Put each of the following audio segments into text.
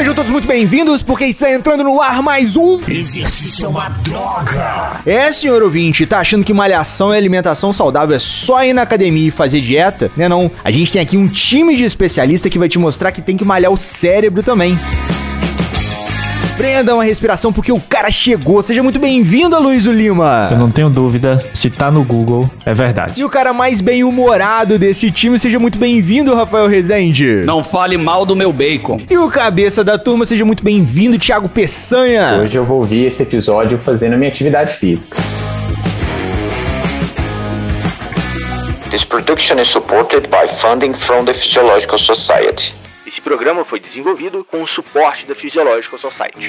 Sejam todos muito bem-vindos, porque está entrando no ar mais um. Exercício é uma droga! É, senhor ouvinte, tá achando que malhação e alimentação saudável é só ir na academia e fazer dieta? Né não? A gente tem aqui um time de especialista que vai te mostrar que tem que malhar o cérebro também. Prenda uma respiração porque o cara chegou. Seja muito bem-vindo, Luísio Lima. Eu não tenho dúvida, se tá no Google, é verdade. E o cara mais bem-humorado desse time, seja muito bem-vindo, Rafael Rezende. Não fale mal do meu bacon. E o cabeça da turma, seja muito bem-vindo, Thiago Peçanha. Hoje eu vou ouvir esse episódio fazendo a minha atividade física. This production is supported by funding from the Physiological Society. Esse programa foi desenvolvido com o suporte da Physiological Society.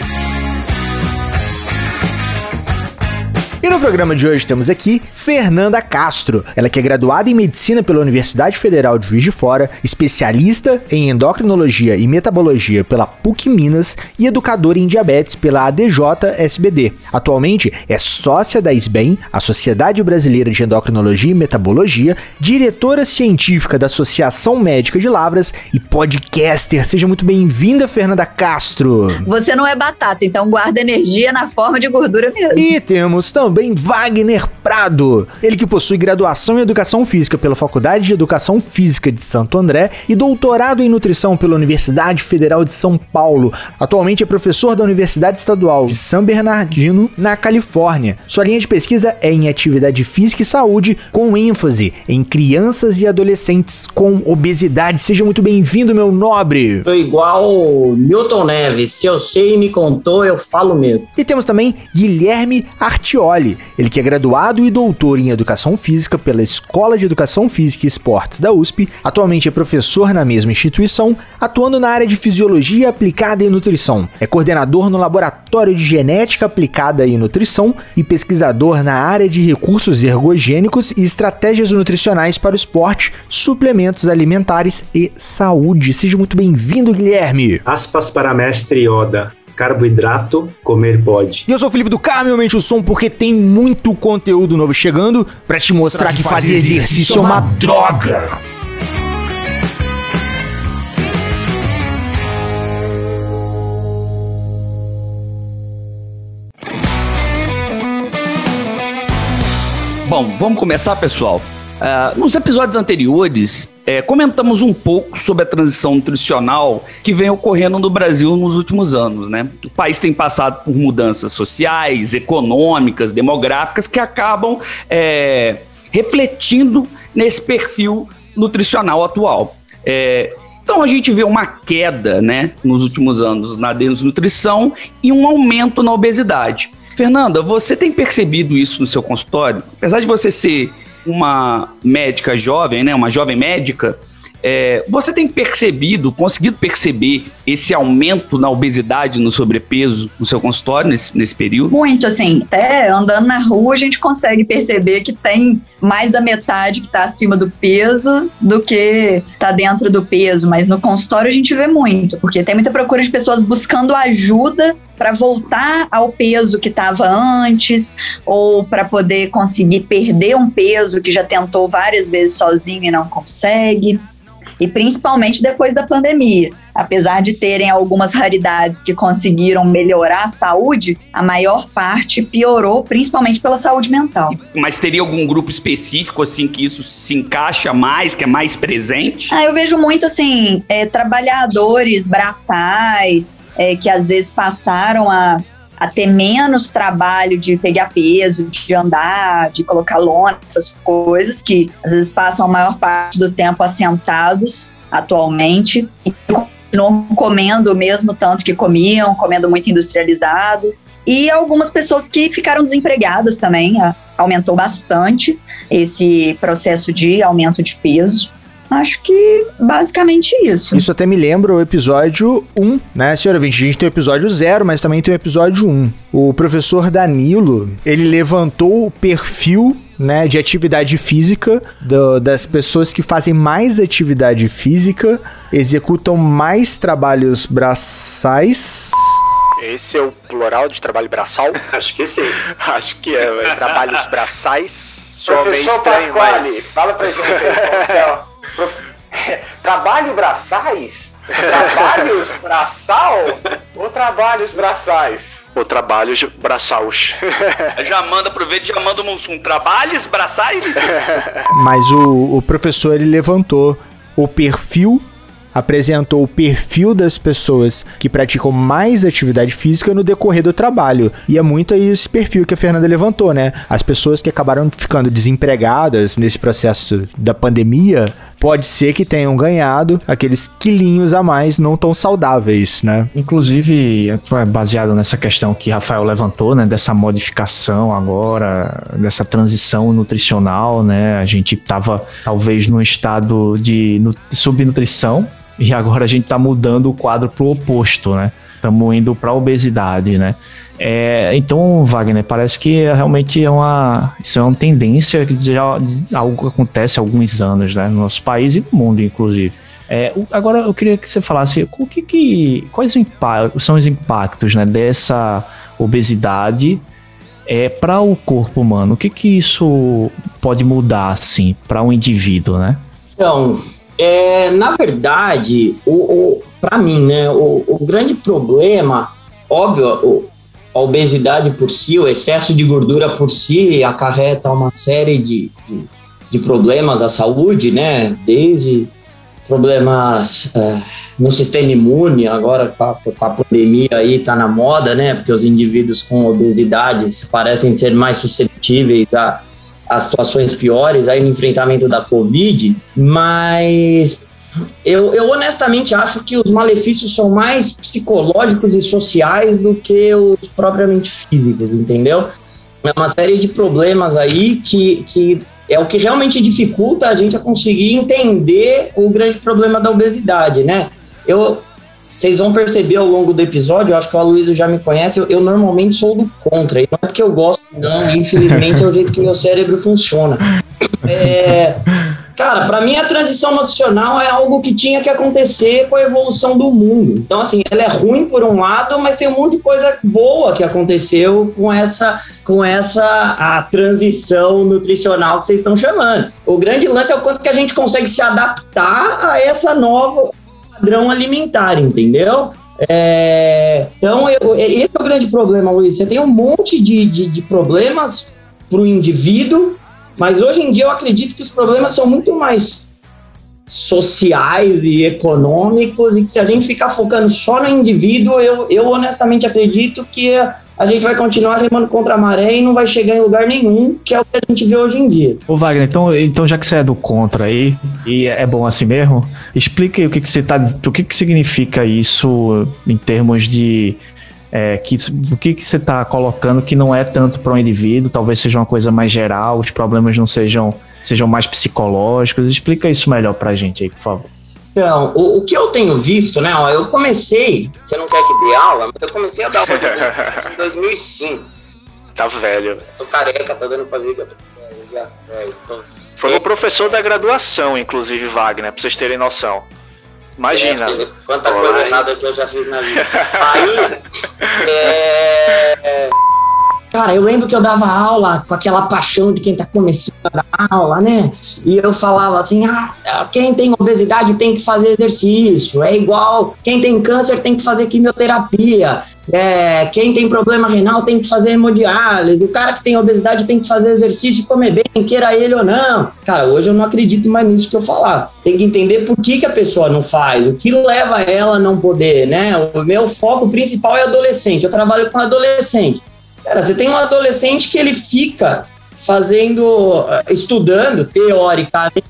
E no programa de hoje temos aqui Fernanda Castro. Ela que é graduada em Medicina pela Universidade Federal de Juiz de Fora, especialista em endocrinologia e metabologia pela PUC Minas e educadora em diabetes pela ADJ-SBD. Atualmente é sócia da SBEM, a Sociedade Brasileira de Endocrinologia e Metabologia, diretora científica da Associação Médica de Lavras e podcaster. Seja muito bem-vinda, Fernanda Castro. Você não é batata, então guarda energia na forma de gordura mesmo. E temos também Wagner Prado, ele que possui graduação em Educação Física pela Faculdade de Educação Física de Santo André e doutorado em Nutrição pela Universidade Federal de São Paulo. Atualmente é professor da Universidade Estadual de San Bernardino, na Califórnia. Sua linha de pesquisa é em atividade física e saúde, com ênfase em crianças e adolescentes com obesidade. Seja muito bem-vindo, meu nobre. Tô igual Milton Neves. Se eu sei e me contou, eu falo mesmo. E temos também Guilherme Artioli. Ele que é graduado e doutor em Educação Física pela Escola de Educação Física e Esportes da USP, atualmente é professor na mesma instituição, atuando na área de Fisiologia Aplicada e Nutrição. É coordenador no Laboratório de Genética Aplicada e Nutrição e pesquisador na área de recursos ergogênicos e estratégias nutricionais para o esporte, suplementos alimentares e saúde. Seja muito bem-vindo, Guilherme. Aspas para mestre Yoda carboidrato, comer pode. E eu sou o Felipe do Carmo, aumente o som porque tem muito conteúdo novo chegando para te mostrar que, que fazer exercício é uma droga. Bom, vamos começar, pessoal. Uh, nos episódios anteriores, é, comentamos um pouco sobre a transição nutricional que vem ocorrendo no Brasil nos últimos anos. Né? O país tem passado por mudanças sociais, econômicas, demográficas que acabam é, refletindo nesse perfil nutricional atual. É, então a gente vê uma queda né, nos últimos anos na desnutrição e um aumento na obesidade. Fernanda, você tem percebido isso no seu consultório? Apesar de você ser uma médica jovem, né, uma jovem médica, é, você tem percebido, conseguido perceber esse aumento na obesidade, no sobrepeso no seu consultório nesse, nesse período? Muito, assim, até andando na rua a gente consegue perceber que tem mais da metade que está acima do peso do que está dentro do peso, mas no consultório a gente vê muito, porque tem muita procura de pessoas buscando ajuda para voltar ao peso que estava antes ou para poder conseguir perder um peso que já tentou várias vezes sozinho e não consegue e principalmente depois da pandemia. Apesar de terem algumas raridades que conseguiram melhorar a saúde, a maior parte piorou, principalmente pela saúde mental. Mas teria algum grupo específico, assim, que isso se encaixa mais, que é mais presente? Ah, eu vejo muito, assim, é, trabalhadores braçais, é, que às vezes passaram a a ter menos trabalho de pegar peso, de andar, de colocar lona, essas coisas que às vezes passam a maior parte do tempo assentados atualmente e continuam comendo o mesmo tanto que comiam, comendo muito industrializado. E algumas pessoas que ficaram desempregadas também, aumentou bastante esse processo de aumento de peso. Acho que basicamente isso. Isso até me lembra o episódio 1, né, senhora Vinte? A gente tem o episódio 0, mas também tem o episódio 1. O professor Danilo, ele levantou o perfil né, de atividade física do, das pessoas que fazem mais atividade física, executam mais trabalhos braçais. Esse é o plural de trabalho braçal? Acho que sim. Acho que é, trabalhos braçais. Somente Professor estranho, Pasquale, mas... fala pra gente aí, Trabalho braçais? Trabalhos braçal ou trabalhos braçais? Ou trabalhos braçaus. Já manda, aproveita e já manda um, um trabalhos braçais. Mas o, o professor ele levantou o perfil, apresentou o perfil das pessoas que praticam mais atividade física no decorrer do trabalho. E é muito aí esse perfil que a Fernanda levantou, né? As pessoas que acabaram ficando desempregadas nesse processo da pandemia, pode ser que tenham ganhado aqueles quilinhos a mais não tão saudáveis, né? Inclusive, é baseado nessa questão que Rafael levantou, né, dessa modificação agora, dessa transição nutricional, né? A gente estava talvez num estado de nu- subnutrição e agora a gente está mudando o quadro para o oposto, né? Estamos indo para a obesidade, né? É, então, Wagner, parece que realmente é uma, isso é uma tendência que já algo acontece há alguns anos, né, no nosso país e no mundo, inclusive. É, agora eu queria que você falasse o que, que quais são os impactos, né, dessa obesidade é, para o corpo humano. O que que isso pode mudar assim para um indivíduo, né? Então, é, na verdade, o, o, para mim, né, o, o grande problema, óbvio, a obesidade por si, o excesso de gordura por si, acarreta uma série de, de, de problemas à saúde, né, desde problemas é, no sistema imune, agora com a, com a pandemia aí tá na moda, né, porque os indivíduos com obesidade parecem ser mais suscetíveis a as situações piores aí no enfrentamento da Covid, mas eu, eu honestamente acho que os malefícios são mais psicológicos e sociais do que os propriamente físicos, entendeu? É uma série de problemas aí que, que é o que realmente dificulta a gente a conseguir entender o grande problema da obesidade, né? Eu, vocês vão perceber ao longo do episódio, eu acho que o Aloysio já me conhece, eu, eu normalmente sou do contra, e não é porque eu gosto, não, infelizmente é o jeito que meu cérebro funciona. É, cara, para mim a transição nutricional é algo que tinha que acontecer com a evolução do mundo. Então, assim, ela é ruim por um lado, mas tem um monte de coisa boa que aconteceu com essa, com essa a transição nutricional que vocês estão chamando. O grande lance é o quanto que a gente consegue se adaptar a essa nova padrão alimentar, entendeu? É, então, eu- esse é o grande problema, Luiz. Você tem um monte de, de, de problemas para o indivíduo, mas hoje em dia eu acredito que os problemas são muito mais sociais e econômicos e que se a gente ficar focando só no indivíduo, eu, eu honestamente acredito que a gente vai continuar remando contra a maré e não vai chegar em lugar nenhum, que é o que a gente vê hoje em dia. Ô Wagner, então, então já que você é do contra aí, e é bom assim mesmo, explica aí o que, que você tá. O que, que significa isso em termos de. É, que, o que, que você está colocando que não é tanto para o indivíduo, talvez seja uma coisa mais geral, os problemas não sejam, sejam mais psicológicos. Explica isso melhor pra gente aí, por favor. Então, o, o que eu tenho visto, né? Ó, eu comecei, você não quer que dê aula, mas eu comecei a dar aula em 2005. Tá velho. Tô careca, tá dando pra ver que eu tô velho já. É, tô- Foi meu professor da graduação, inclusive, Wagner, pra vocês terem noção. Imagina. É, filho, quanta Olá, coisa errada que eu já fiz na vida. Aí, é... Cara, eu lembro que eu dava aula com aquela paixão de quem tá começando a dar aula, né? E eu falava assim: ah, quem tem obesidade tem que fazer exercício. É igual quem tem câncer tem que fazer quimioterapia. É, quem tem problema renal tem que fazer hemodiálise. O cara que tem obesidade tem que fazer exercício e comer bem, queira ele ou não. Cara, hoje eu não acredito mais nisso que eu falar. Tem que entender por que, que a pessoa não faz, o que leva ela a não poder, né? O meu foco principal é adolescente. Eu trabalho com adolescente. Cara, você tem um adolescente que ele fica fazendo, eh, estudando, teoricamente,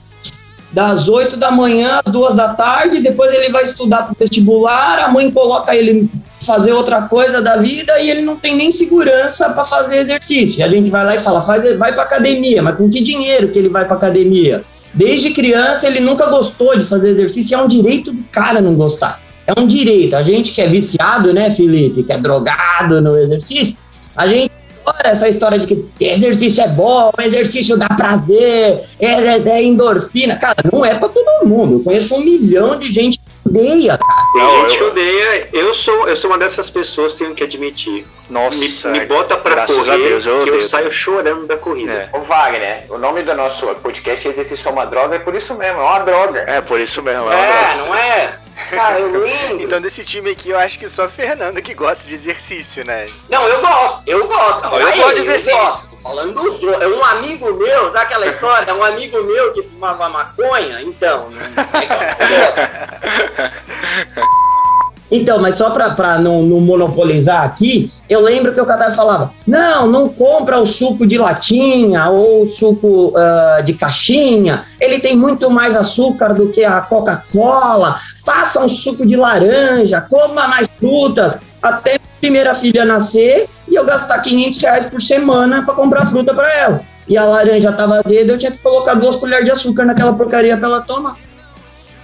das 8 da manhã às 2 da tarde, depois ele vai estudar para o vestibular, a mãe coloca ele fazer outra coisa da vida e ele não tem nem segurança para fazer exercício. A gente vai lá e fala, faz, vai para academia, mas com que dinheiro que ele vai para academia? Desde criança ele nunca gostou de fazer exercício é um direito do cara não gostar. É um direito. A gente que é viciado, né, Felipe, que é drogado no exercício, a gente adora essa história de que exercício é bom, exercício dá prazer, é, é- é endorfina. Cara, não é pra todo mundo. Eu conheço um milhão de gente que odeia, cara. Tem Não, gente que odeia. Eu sou, eu sou uma dessas pessoas, tenho que admitir. Nossa, me, me bota pra correr a Deus, eu que eu saio chorando da corrida. É. Ô Wagner, o nome do nosso podcast é Exercício é uma Droga, é por isso mesmo, é uma droga. É, por isso mesmo. É, uma É, droga. não é? Cara, eu lembro. Então desse time aqui eu acho que só a Fernanda que gosta de exercício, né? Não, eu gosto, eu gosto. Não, eu Aí, gosto de exercício. gosto. Falando dos outros. É um amigo meu, sabe aquela história? Um amigo meu que fumava maconha, então. Então, mas só pra não, não monopolizar aqui, eu lembro que o Catar falava: não, não compra o suco de latinha ou o suco ah, de caixinha, ele tem muito mais açúcar do que a Coca-Cola. Faça um suco de laranja, coma mais frutas, até primeira filha nascer e eu gastar 500 reais por semana para comprar fruta para ela. E a laranja tava azeda, eu tinha que colocar duas colheres de açúcar naquela porcaria para ela tomar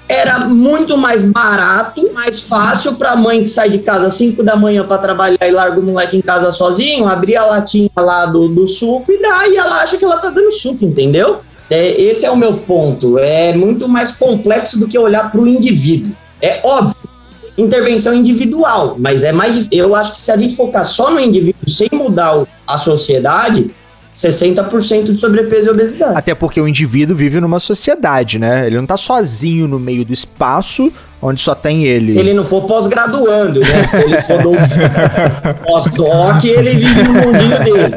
era muito mais barato, mais fácil para a mãe que sai de casa às 5 da manhã para trabalhar e larga o moleque em casa sozinho, abrir a latinha lá do, do suco e dar, e ela acha que ela tá dando suco, entendeu? É, esse é o meu ponto. É muito mais complexo do que olhar para o indivíduo. É óbvio, intervenção individual, mas é mais. Eu acho que se a gente focar só no indivíduo sem mudar a sociedade, 60% de sobrepeso e obesidade. Até porque o indivíduo vive numa sociedade, né? Ele não tá sozinho no meio do espaço onde só tem ele. Se ele não for pós-graduando, né? Se ele for do pós-doc, ele vive no mundinho dele.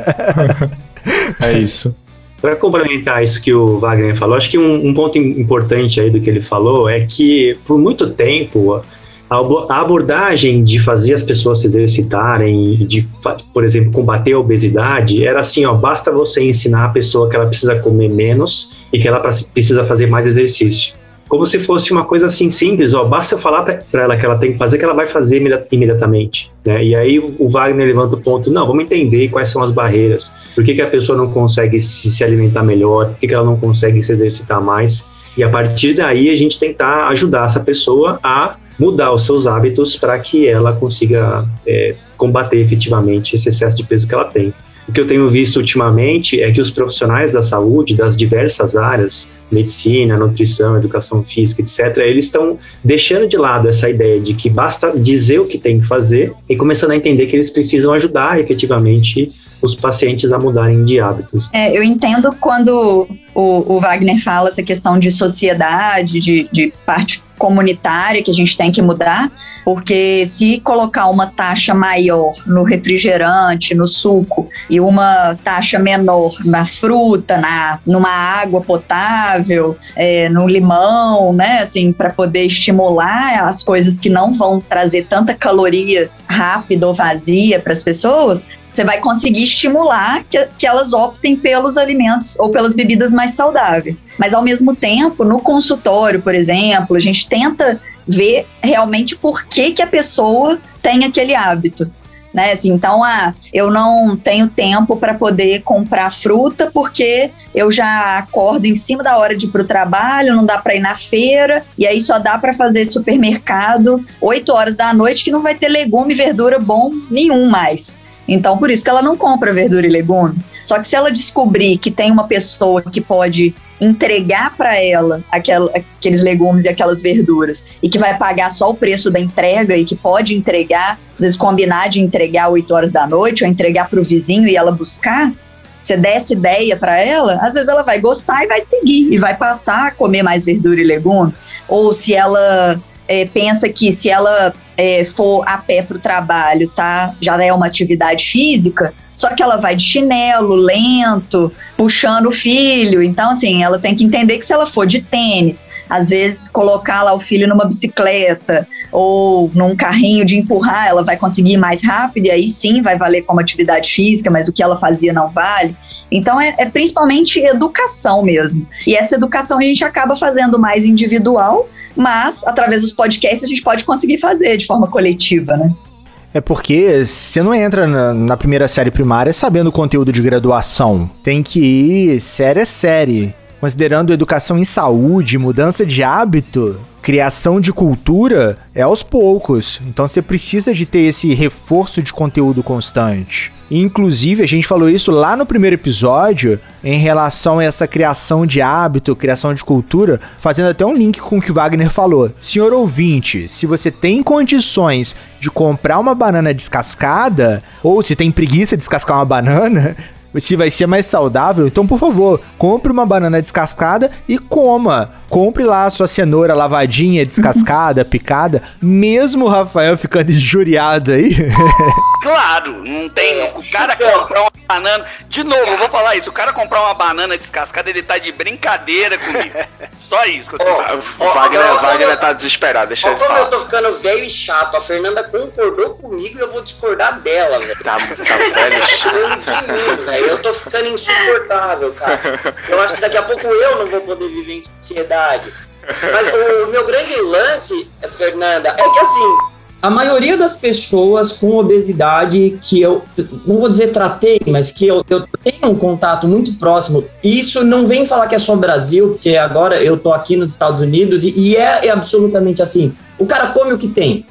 É isso. Para complementar isso que o Wagner falou, acho que um, um ponto im- importante aí do que ele falou é que por muito tempo a abo- a abordagem de fazer as pessoas se exercitarem e de, por exemplo, combater a obesidade era assim, ó, basta você ensinar a pessoa que ela precisa comer menos e que ela precisa fazer mais exercício. Como se fosse uma coisa assim simples, ó, basta eu falar para ela que ela tem que fazer, que ela vai fazer imedi- imediatamente. Né? E aí o o Wagner levanta o ponto, não, vamos entender quais são as barreiras, por que, que a pessoa não consegue se, se alimentar melhor, por que, que ela não consegue se exercitar mais, e a partir daí a gente tentar ajudar essa pessoa a mudar os seus hábitos para que ela consiga é, combater efetivamente esse excesso de peso que ela tem. O que eu tenho visto ultimamente é que os profissionais da saúde, das diversas áreas, medicina, nutrição, educação física, etc., eles estão deixando de lado essa ideia de que basta dizer o que tem que fazer e começando a entender que eles precisam ajudar efetivamente os pacientes a mudarem de hábitos. É, eu entendo quando o, o Wagner fala essa questão de sociedade, de, de parte comunitária que a gente tem que mudar, porque se colocar uma taxa maior no refrigerante, no suco, e uma taxa menor na fruta, na, numa água potável, é, no limão, né, assim, para poder estimular as coisas que não vão trazer tanta caloria rápida ou vazia para as pessoas, você vai conseguir estimular que, que elas optem pelos alimentos ou pelas bebidas mais saudáveis. Mas, ao mesmo tempo, no consultório, por exemplo, a gente tenta ver realmente por que, que a pessoa tem aquele hábito. Né? Assim, então, ah, eu não tenho tempo para poder comprar fruta porque eu já acordo em cima da hora de ir para o trabalho, não dá para ir na feira, e aí só dá para fazer supermercado 8 horas da noite que não vai ter legume e verdura bom nenhum mais. Então, por isso que ela não compra verdura e legume. Só que se ela descobrir que tem uma pessoa que pode entregar para ela aquela, aqueles legumes e aquelas verduras e que vai pagar só o preço da entrega e que pode entregar, às vezes combinar de entregar 8 horas da noite ou entregar para o vizinho e ela buscar, você der essa ideia para ela, às vezes ela vai gostar e vai seguir e vai passar a comer mais verdura e legume. Ou se ela é, pensa que se ela é, for a pé para o trabalho, tá? Já é uma atividade física, só que ela vai de chinelo, lento, puxando o filho. Então, assim, ela tem que entender que se ela for de tênis, às vezes colocar lá o filho numa bicicleta ou num carrinho de empurrar, ela vai conseguir ir mais rápido e aí sim vai valer como atividade física, mas o que ela fazia não vale. Então é, é, principalmente educação mesmo. E essa educação a gente acaba fazendo mais individual, mas através dos podcasts a gente pode conseguir fazer de forma coletiva, né? É porque você não entra na, na, primeira série primária sabendo conteúdo de graduação. Tem que ir série a série. Considerando educação em saúde, mudança de hábito, criação de cultura, é aos poucos. Então você precisa de ter esse reforço de conteúdo constante. Inclusive, a gente falou isso lá no primeiro episódio, em relação a essa criação de hábito, criação de cultura, fazendo até um link com o que o Wagner falou. Senhor ouvinte, se você tem condições de comprar uma banana descascada, ou se tem preguiça de descascar uma banana, se vai ser mais saudável, então por favor, compre uma banana descascada e coma. Compre lá a sua cenoura lavadinha, descascada, picada. Mesmo o Rafael ficando injuriado aí. Claro, não tem. O cara comprar uma banana. De novo, eu vou falar isso. O cara comprar uma banana descascada, ele tá de brincadeira comigo. Só isso que eu tô falando. O Wagner, Wagner tá desesperado, deixa Olha ele como eu falar. tô ficando velho e chato. A Fernanda concordou comigo e eu vou discordar dela, velho. Tá, tá velho. Tirando de velho. Eu tô ficando insuportável, cara. Eu acho que daqui a pouco eu não vou poder viver em sociedade. Mas o meu grande lance, Fernanda, é que assim. A maioria das pessoas com obesidade que eu, não vou dizer tratei, mas que eu, eu tenho um contato muito próximo, isso não vem falar que é só Brasil, porque agora eu tô aqui nos Estados Unidos e, e é, é absolutamente assim. O cara come o que tem.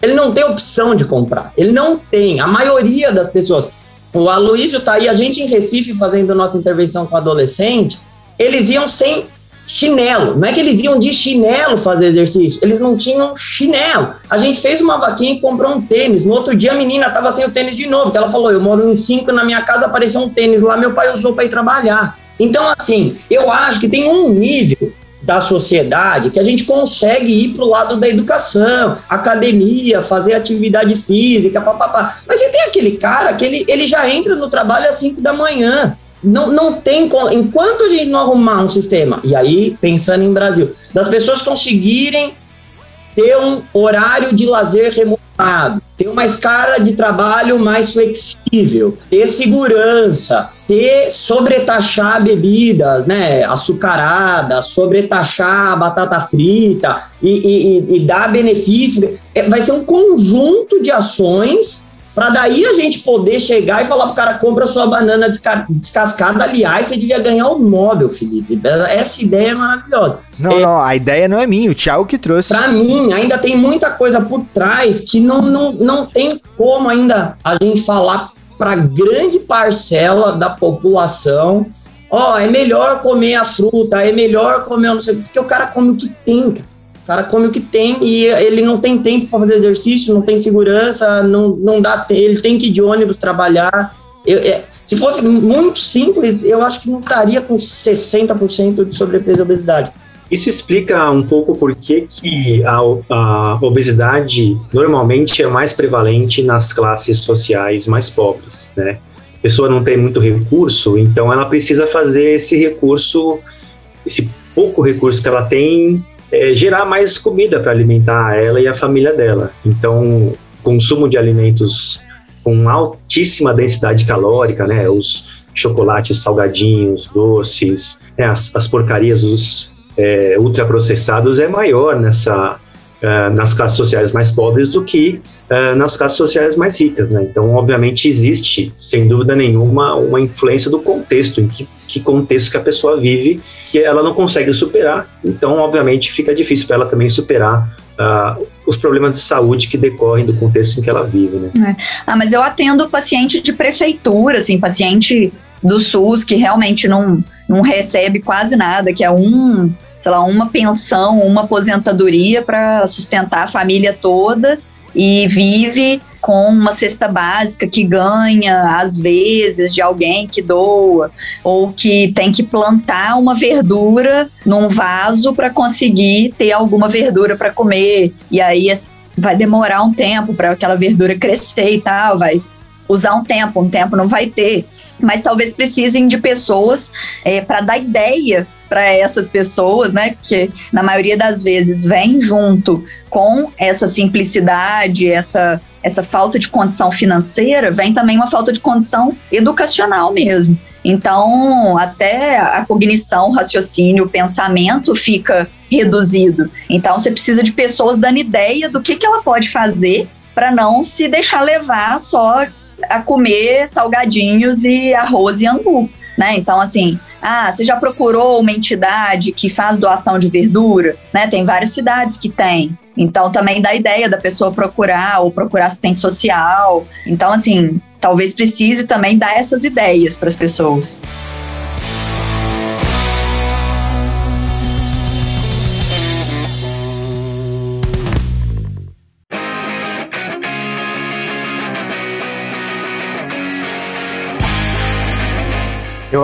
Ele não tem opção de comprar. Ele não tem. A maioria das pessoas. O Aloysio tá aí, a gente em Recife fazendo nossa intervenção com adolescente, eles iam sem chinelo. Não é que eles iam de chinelo fazer exercício, eles não tinham chinelo. A gente fez uma vaquinha e comprou um tênis. No outro dia a menina tava sem o tênis de novo, que ela falou: "Eu moro em cinco na minha casa, apareceu um tênis lá, meu pai usou para ir trabalhar". Então assim, eu acho que tem um nível da sociedade que a gente consegue ir para o lado da educação, academia, fazer atividade física, papapá. Mas você tem aquele cara que ele, ele já entra no trabalho às 5 da manhã. Não, não tem como. Enquanto a gente não arrumar um sistema, e aí, pensando em Brasil, das pessoas conseguirem ter um horário de lazer remunerado, ter uma escala de trabalho mais flexível, ter segurança, ter sobretaxar bebidas, né, açucarada, sobretaxar batata frita e, e, e- dar benefício. É, vai ser um conjunto de ações para daí a gente poder chegar e falar pro cara, compra sua banana desca- descascada. Aliás, você devia ganhar o Nobel, Felipe. Essa ideia é maravilhosa. Não, não, a ideia não é minha, o Thiago que trouxe. Para mim, ainda tem muita coisa por trás que não, não, não tem como ainda a gente falar para grande parcela da população. Ó, é melhor comer a fruta, é melhor comer, não sei, porque o cara come o que tem, cara. O cara come o que tem e ele não tem tempo para fazer exercício, não tem segurança, não, não dá, ele tem que ir de ônibus trabalhar. Eu- é, se fosse muito simples, eu acho que não estaria com 60% de sobrepeso e obesidade. Isso explica um pouco por que, a, a obesidade normalmente é mais prevalente nas classes sociais mais pobres, né? A pessoa não tem muito recurso, então ela precisa fazer esse recurso, esse pouco recurso que ela tem, é, gerar mais comida para alimentar ela e a família dela. Então, consumo de alimentos com altíssima densidade calórica, né? Os chocolates salgadinhos, doces, né? as, as porcarias, os é, ultraprocessados é maior nessa ah, nas classes sociais mais pobres do que ah, nas classes sociais mais ricas, né? Então, obviamente, existe, sem dúvida nenhuma, uma influência do contexto, em que, que contexto que a pessoa vive, que ela não consegue superar. Então, obviamente, fica difícil para ela também superar ah, os problemas de saúde que decorrem do contexto em que ela vive, né? Ah, mas eu atendo paciente de prefeitura, assim, paciente do SUS que realmente não, não recebe quase nada, que é um, sei lá, uma pensão, uma aposentadoria para sustentar a família toda e vive com uma cesta básica que ganha às vezes de alguém que doa ou que tem que plantar uma verdura num vaso para conseguir ter alguma verdura para comer. E aí vai demorar um tempo para aquela verdura crescer e tal, vai usar um tempo, um tempo não vai ter, mas talvez precisem de pessoas é, para dar ideia para essas pessoas, né? Que na maioria das vezes vem junto com essa simplicidade, essa, essa falta de condição financeira, vem também uma falta de condição educacional mesmo. Então, até a cognição, o raciocínio, o pensamento fica reduzido. Então, você precisa de pessoas dando ideia do que, que ela pode fazer para não se deixar levar só a comer salgadinhos e arroz e angu, né? Então, assim, ah, você já procurou uma entidade que faz doação de verdura, né? Tem várias cidades que tem. Então, também dá ideia da pessoa procurar ou procurar assistente social. Então, assim, talvez precise também dar essas ideias para as pessoas.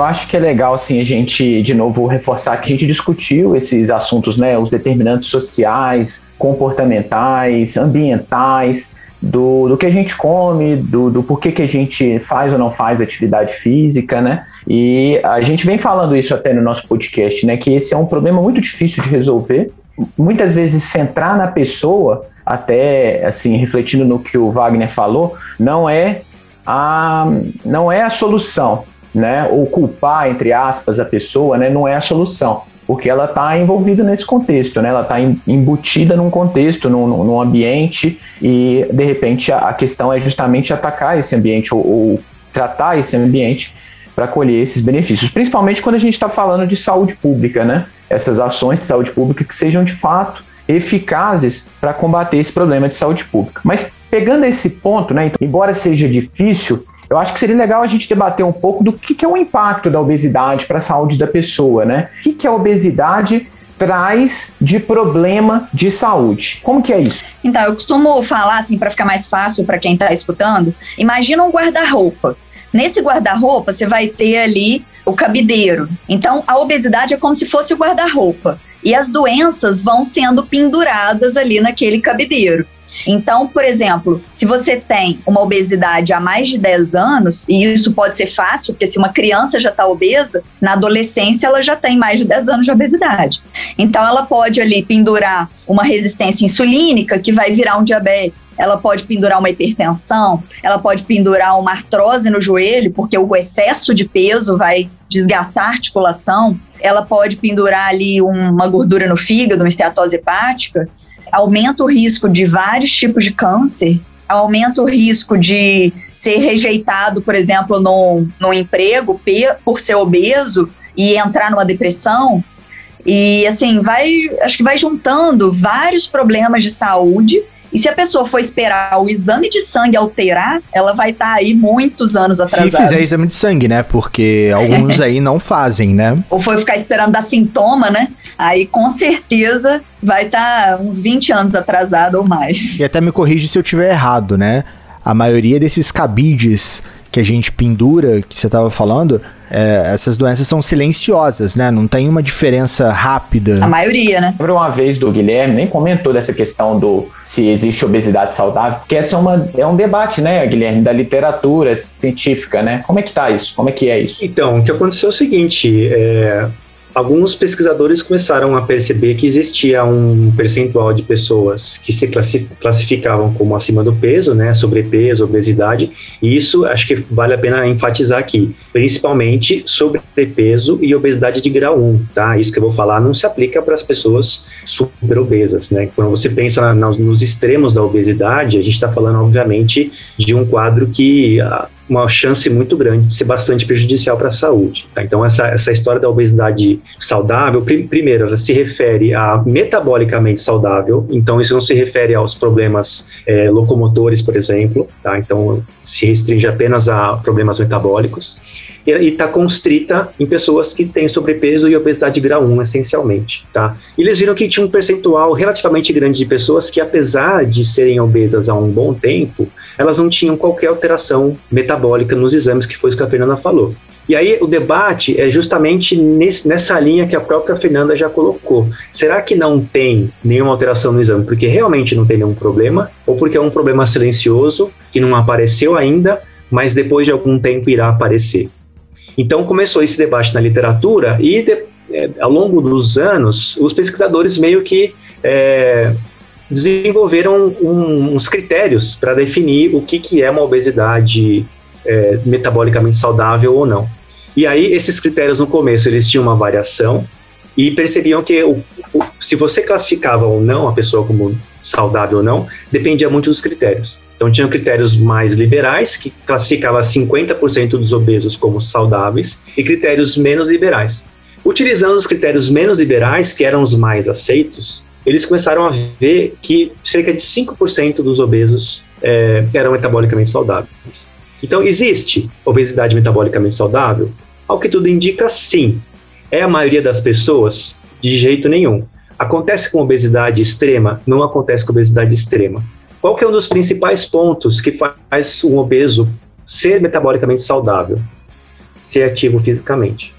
Acho que é legal, assim, a gente, de novo, reforçar que a gente discutiu esses assuntos, né? Os determinantes sociais, comportamentais, ambientais, do, do que a gente come, do, do porquê que a gente faz ou não faz atividade física, né? E a gente vem falando isso até no nosso podcast, né? Que esse é um problema muito difícil de resolver. Muitas vezes centrar na pessoa, até assim, refletindo no que o Wagner falou, não é a, não é a solução, né? Ou culpar, entre aspas, a pessoa, né? Não é a solução porque ela está envolvida nesse contexto, né? Ela está embutida num contexto, num, num, ambiente e de repente a, questão é justamente atacar esse ambiente ou, ou tratar esse ambiente para colher esses benefícios, principalmente quando a gente está falando de saúde pública, né? Essas ações de saúde pública que sejam de fato eficazes para combater esse problema de saúde pública. Mas pegando esse ponto, né? Então, embora seja difícil, eu acho que seria legal a gente debater um pouco do que, que é o impacto da obesidade para a saúde da pessoa, né? O que, que a obesidade traz de problema de saúde. Como que é isso? Então, eu costumo falar assim para ficar mais fácil para quem está escutando. Imagina um guarda-roupa. Nesse guarda-roupa você vai ter ali o cabideiro. Então, a obesidade é como se fosse o guarda-roupa. E as doenças vão sendo penduradas ali naquele cabideiro. Então, por exemplo, se você tem uma obesidade há mais de 10 anos, e isso pode ser fácil, porque se uma criança já está obesa, na adolescência ela já tem mais de 10 anos de obesidade. Então, ela pode ali pendurar uma resistência insulínica que vai virar um diabetes. Ela pode pendurar uma hipertensão, ela pode pendurar uma artrose no joelho, porque o excesso de peso vai desgastar a articulação. Ela pode pendurar ali uma gordura no fígado, uma esteatose hepática aumenta o risco de vários tipos de câncer, aumenta o risco de ser rejeitado, por exemplo, no emprego por ser obeso e entrar numa depressão. E assim, vai, acho que vai juntando vários problemas de saúde e se a pessoa for esperar o exame de sangue alterar, ela vai estar tá aí muitos anos atrasada. Se fizer exame de sangue, né? Porque alguns aí não fazem, né? Ou foi ficar esperando dar sintoma, né? Aí com certeza vai estar tá uns 20 anos atrasado ou mais. E até me corrige se eu tiver errado, né? A maioria desses cabides que a gente pendura, que você estava falando, é, essas doenças são silenciosas, né? Não tem uma diferença rápida. A maioria, né? Lembra uma vez do Guilherme, nem comentou dessa questão do se existe obesidade saudável, porque essa é, uma, é um debate, né, Guilherme, da literatura científica, né? Como é que tá isso? Como é que é isso? Então, o que aconteceu é o seguinte, é, alguns pesquisadores começaram a perceber que existia um percentual de pessoas que se classificavam como acima do peso, né, sobrepeso, obesidade, e isso acho que vale a pena enfatizar aqui, principalmente sobrepeso e obesidade de grau 1, tá? Isso que eu vou falar não se aplica para as pessoas super obesas, né? Quando você pensa na, nos extremos da obesidade, a gente está falando, obviamente, de um quadro que uma chance muito grande de ser bastante prejudicial para a saúde. Tá? Então, essa, essa história da obesidade saudável, pr primeiro, ela se refere a metabolicamente saudável, então isso não se refere aos problemas é, locomotores, por exemplo, tá? então se restringe apenas a problemas metabólicos e está constrita em pessoas que têm sobrepeso e obesidade grau 1, essencialmente, tá? E eles viram que tinha um percentual relativamente grande de pessoas que, apesar de serem obesas há um bom tempo, elas não tinham qualquer alteração metabólica nos exames, que foi isso que a Fernanda falou. E aí o debate é justamente nesse, nessa linha que a própria Fernanda já colocou. Será que não tem nenhuma alteração no exame porque realmente não tem nenhum problema? Ou porque é um problema silencioso que não apareceu ainda, mas depois de algum tempo irá aparecer? Então começou esse debate na literatura e de, é, ao longo dos anos os pesquisadores meio que é, desenvolveram um, uns critérios para definir o que, que é uma obesidade é, metabolicamente saudável ou não. E aí esses critérios no começo eles tinham uma variação e percebiam que o, o, se você classificava ou não a pessoa como saudável ou não dependia muito dos critérios. Então, tinham critérios mais liberais, que classificava 50% dos obesos como saudáveis, e critérios menos liberais. Utilizando os critérios menos liberais, que eram os mais aceitos, eles começaram a ver que cerca de 5% dos obesos é, eram metabolicamente saudáveis. Então, existe obesidade metabolicamente saudável? Ao que tudo indica, sim. É a maioria das pessoas? De jeito nenhum. Acontece com obesidade extrema? Não acontece com obesidade extrema. Qual que é um dos principais pontos que faz um obeso ser metabolicamente saudável? ser ativo fisicamente,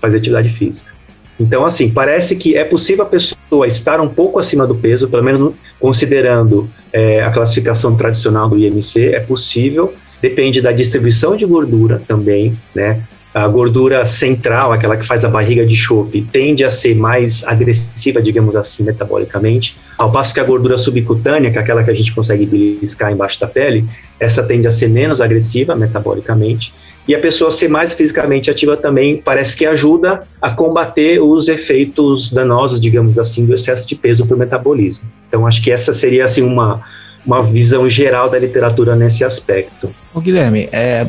fazer atividade física. Então, assim, parece que é possível a pessoa estar um pouco acima do peso, pelo menos considerando é, a classificação tradicional do IMC, é possível, depende da distribuição de gordura também, né? A gordura central, aquela que faz a barriga de chope, tende a ser mais agressiva, digamos assim, metabolicamente, ao passo que a gordura subcutânea, que é aquela que a gente consegue beliscar embaixo da pele, essa tende a ser menos agressiva metabolicamente e a pessoa ser mais fisicamente ativa também parece que ajuda a combater os efeitos danosos, digamos assim, do excesso de peso por metabolismo. Então, acho que essa seria assim uma uma visão geral da literatura nesse aspecto. Ô Guilherme, é,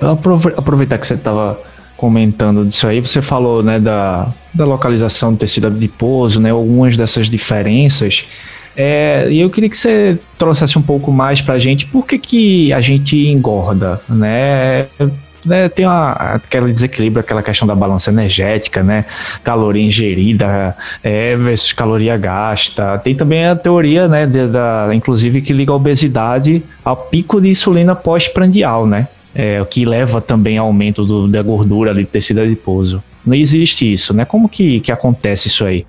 aproveitar que você estava comentando disso aí, você falou né, da, da localização do tecido adiposo, né, algumas dessas diferenças. É, e eu queria que você trouxesse um pouco mais para a gente por que, que a gente engorda, né? né, tem uma, aquele desequilíbrio, aquela questão da balança energética, né? Caloria ingerida é, versus caloria gasta. Tem também a teoria, né, de, da, inclusive, que liga a obesidade ao pico de insulina pós-prandial, né? É, o que leva também ao aumento do, da gordura ali do tecido adiposo. Não existe isso, né? Como que, que acontece isso aí?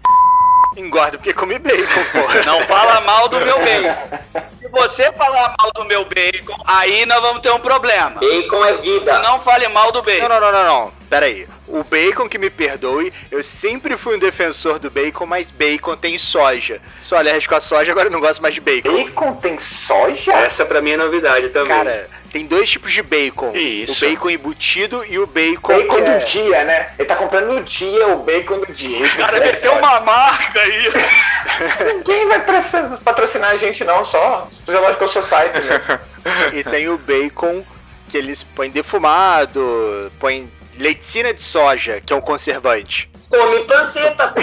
Engorda porque come bacon, pô. Não fala mal do meu bacon. Se você falar mal do meu bacon, aí nós vamos ter um problema. Bacon é vida. Não fale mal do bacon. Não, não, não, não, não. Pera aí. O bacon que me perdoe, eu sempre fui um defensor do bacon, mas bacon tem soja. Sou alérgico a soja, agora eu não gosto mais de bacon. Bacon tem soja? Essa pra mim é novidade também. Cara, tem dois tipos de bacon. Isso. O bacon embutido e o bacon. Bacon é... do dia, né? Ele tá comprando no dia o bacon do dia. O cara meteu uma marca aí. Ninguém vai patrocinar a gente, não, só Zoological Society. Né? e tem o bacon que eles põem defumado, põem Leiticina de soja, que é um conservante. Come panceta.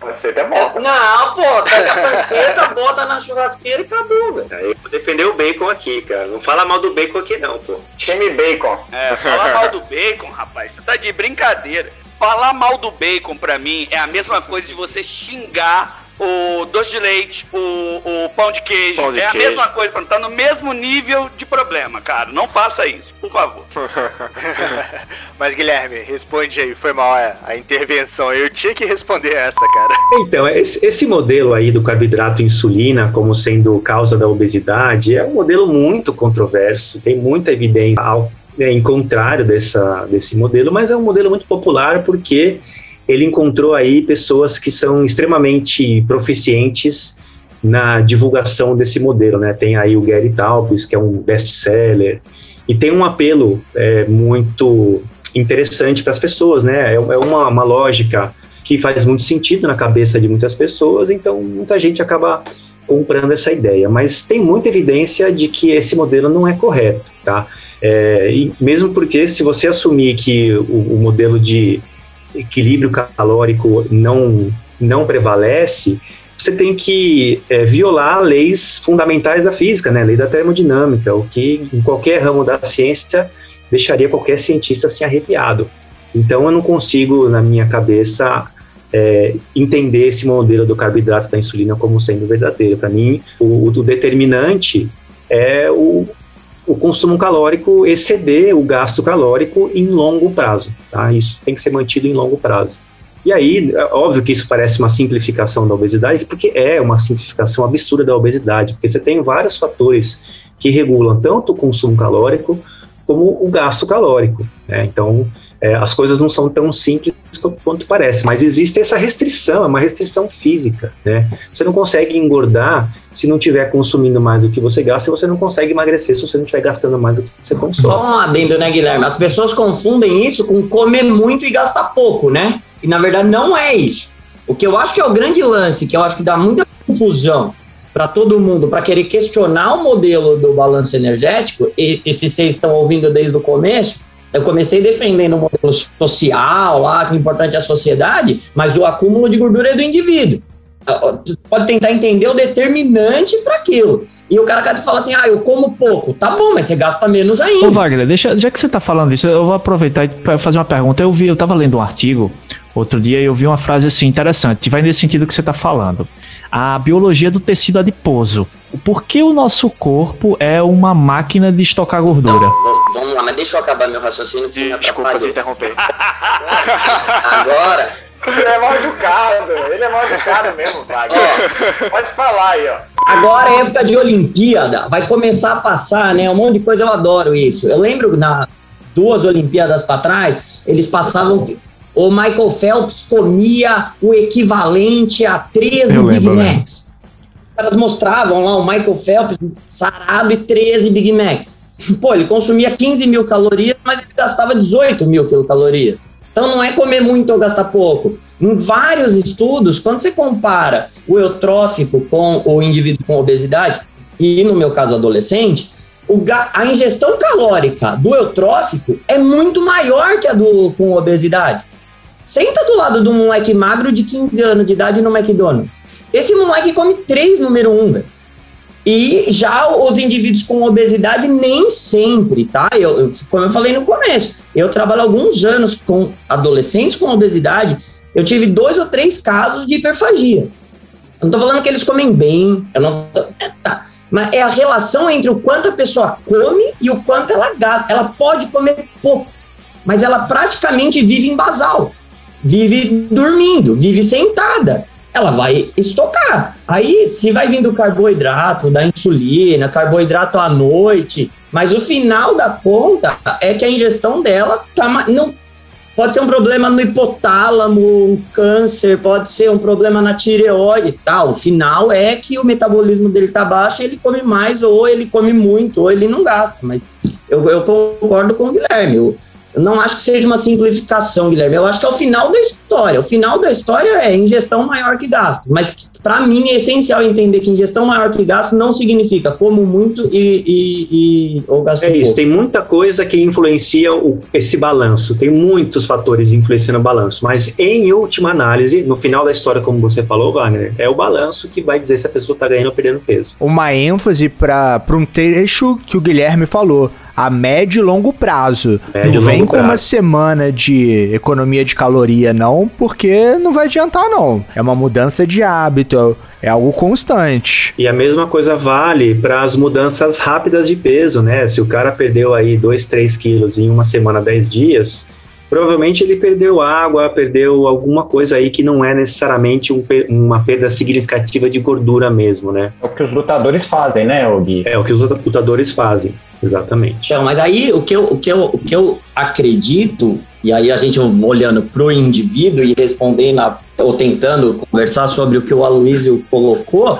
panceta é bom. Não, pô, pega a panceta, bota na churrasqueira e acabou, velho. Eu vou defender o bacon aqui, cara. Não fala mal do bacon aqui não, pô. Time bacon. É, fala mal do bacon, rapaz. Você tá de brincadeira. Falar mal do bacon pra mim é a mesma coisa de você xingar o doce de leite, o, o pão de queijo. Pão de é queijo. a mesma coisa, tá no mesmo nível de problema, cara. Não faça isso, por favor. Mas Guilherme, responde aí, foi mal a, a, intervenção. Eu tinha que responder essa, cara. Então, esse, esse modelo aí do carboidrato insulina como sendo causa da obesidade é um modelo muito controverso, tem muita evidência ao, é, em contrário dessa, desse modelo, mas é um modelo muito popular porque ele encontrou aí pessoas que são extremamente proficientes na divulgação desse modelo, né? Tem aí o Gary Taubes, que é um best-seller, e tem um apelo é, muito interessante para as pessoas, né? É, é uma, uma lógica que faz muito sentido na cabeça de muitas pessoas, então muita gente acaba comprando essa ideia, mas tem muita evidência de que esse modelo não é correto, tá? É, mesmo porque se você assumir que o, o modelo de equilíbrio calórico não, não prevalece, você tem que é, violar leis fundamentais da física, né? Lei da termodinâmica, o que em qualquer ramo da ciência deixaria qualquer cientista assim arrepiado. Então eu não consigo, na minha cabeça, é, entender esse modelo do carboidrato da insulina como sendo verdadeiro. Para mim, o, o, determinante é o, o consumo calórico exceder o gasto calórico em longo prazo. Tá? Isso tem que ser mantido em longo prazo. E aí, é óbvio que isso parece uma simplificação da obesidade, porque é uma simplificação absurda da obesidade, porque você tem vários fatores que regulam tanto o consumo calórico como o gasto calórico. Né? Então, é, as coisas não são tão simples quanto parece, mas existe essa restrição, é uma restrição física, né? Você não consegue engordar se não estiver consumindo mais do que você gasta, e você não consegue emagrecer se você não estiver gastando mais do que você consome. Só um adendo, né, Guilherme? As pessoas confundem isso com comer muito e gastar pouco, né? E na verdade não é isso. O que eu acho que é o grande lance, que eu acho que dá muita confusão para todo mundo, para querer questionar o modelo do balanço energético, e, e se vocês estão ouvindo desde o começo, eu comecei defendendo o modelo social, lá, que o importante é a sociedade, mas o acúmulo de gordura é do indivíduo. Você pode tentar entender o determinante para aquilo. E o cara quer falar assim: ah, eu como pouco. Tá bom, mas você gasta menos ainda. Ô, Wagner, deixa, já que você tá falando isso, eu vou aproveitar para fazer uma pergunta. Eu vi, eu tava lendo um artigo outro dia e eu vi uma frase assim interessante, vai nesse sentido que você tá falando. A biologia do tecido adiposo. Por que o nosso corpo é uma máquina de estocar gordura? vamos lá, mas deixa eu acabar meu raciocínio. Que você Desculpa te interromper. Agora, Ele é mal educado, ele é mal educado mesmo, Wagner. Pode falar aí, ó. Agora é época de Olimpíada, vai começar a passar, né? Um monte de coisa, eu adoro isso. Eu lembro na duas Olimpíadas para trás, eles passavam. O Michael Phelps comia o equivalente a 13 Eu Big lembro, né? Macs. Os caras mostravam lá o Michael Phelps sarado e 13 Big Macs. Pô, ele consumia 15 mil calorias, mas ele gastava 18 mil quilocalorias. Então não é comer muito ou gastar pouco. Em vários estudos, quando você compara o eutrófico com o indivíduo com obesidade, e no meu caso adolescente, a ingestão calórica do eutrófico é muito maior que a do com obesidade. Senta do lado de um moleque magro de 15 anos de idade no McDonald's. Esse moleque come três número um, velho. E já os indivíduos com obesidade, nem sempre, tá? Eu, eu- como eu falei no começo, eu trabalho alguns anos com adolescentes com obesidade. Eu tive dois ou três casos de hiperfagia. Eu não tô falando que eles comem bem, eu não. é, Tá. Mas é a relação entre o quanto a pessoa come e o quanto ela gasta. Ela pode comer pouco, mas ela praticamente vive em basal. Vive dormindo, vive sentada ela vai estocar. Aí, se vai vindo carboidrato, da insulina, carboidrato à noite, mas o final da conta é que a ingestão dela tá não pode ser um problema no hipotálamo, um câncer, pode ser um problema na tireoide, e tal. O final é que o metabolismo dele tá baixo, ele come mais ou ele come muito ou ele não gasta, mas eu, eu concordo com o Guilherme. Eu, eu não acho que seja uma simplificação, Guilherme. Eu acho que é o final da história. O final da história é ingestão maior que gasto. Mas, para mim, é essencial entender que ingestão maior que gasto não significa como muito e, e, e ou gasto É isso, pouco. tem muita coisa que influencia o- esse balanço, tem muitos fatores influenciando o balanço, mas em última análise, no final da história, como você falou, Wagner, é o balanço que vai dizer se a pessoa está ganhando ou perdendo peso. Uma ênfase para um trecho que o Guilherme falou. A médio e longo prazo. Médio não vem com uma prazo. semana de economia de caloria, não, porque não vai adiantar, não. É uma mudança de hábito, é algo constante. E a mesma coisa vale para as mudanças rápidas de peso, né? Se o cara perdeu aí 2, 3 quilos em uma semana, 10 dias, provavelmente ele perdeu água, perdeu alguma coisa aí que não é necessariamente um uma perda significativa de gordura mesmo, né? É o que os lutadores fazem, né, Gui? É o que os lutadores fazem, exatamente. Então, mas aí o que eu, o que eu, o que eu acredito, e aí a gente olhando pro indivíduo e respondendo, a- ou tentando conversar sobre o que o Aloysio colocou,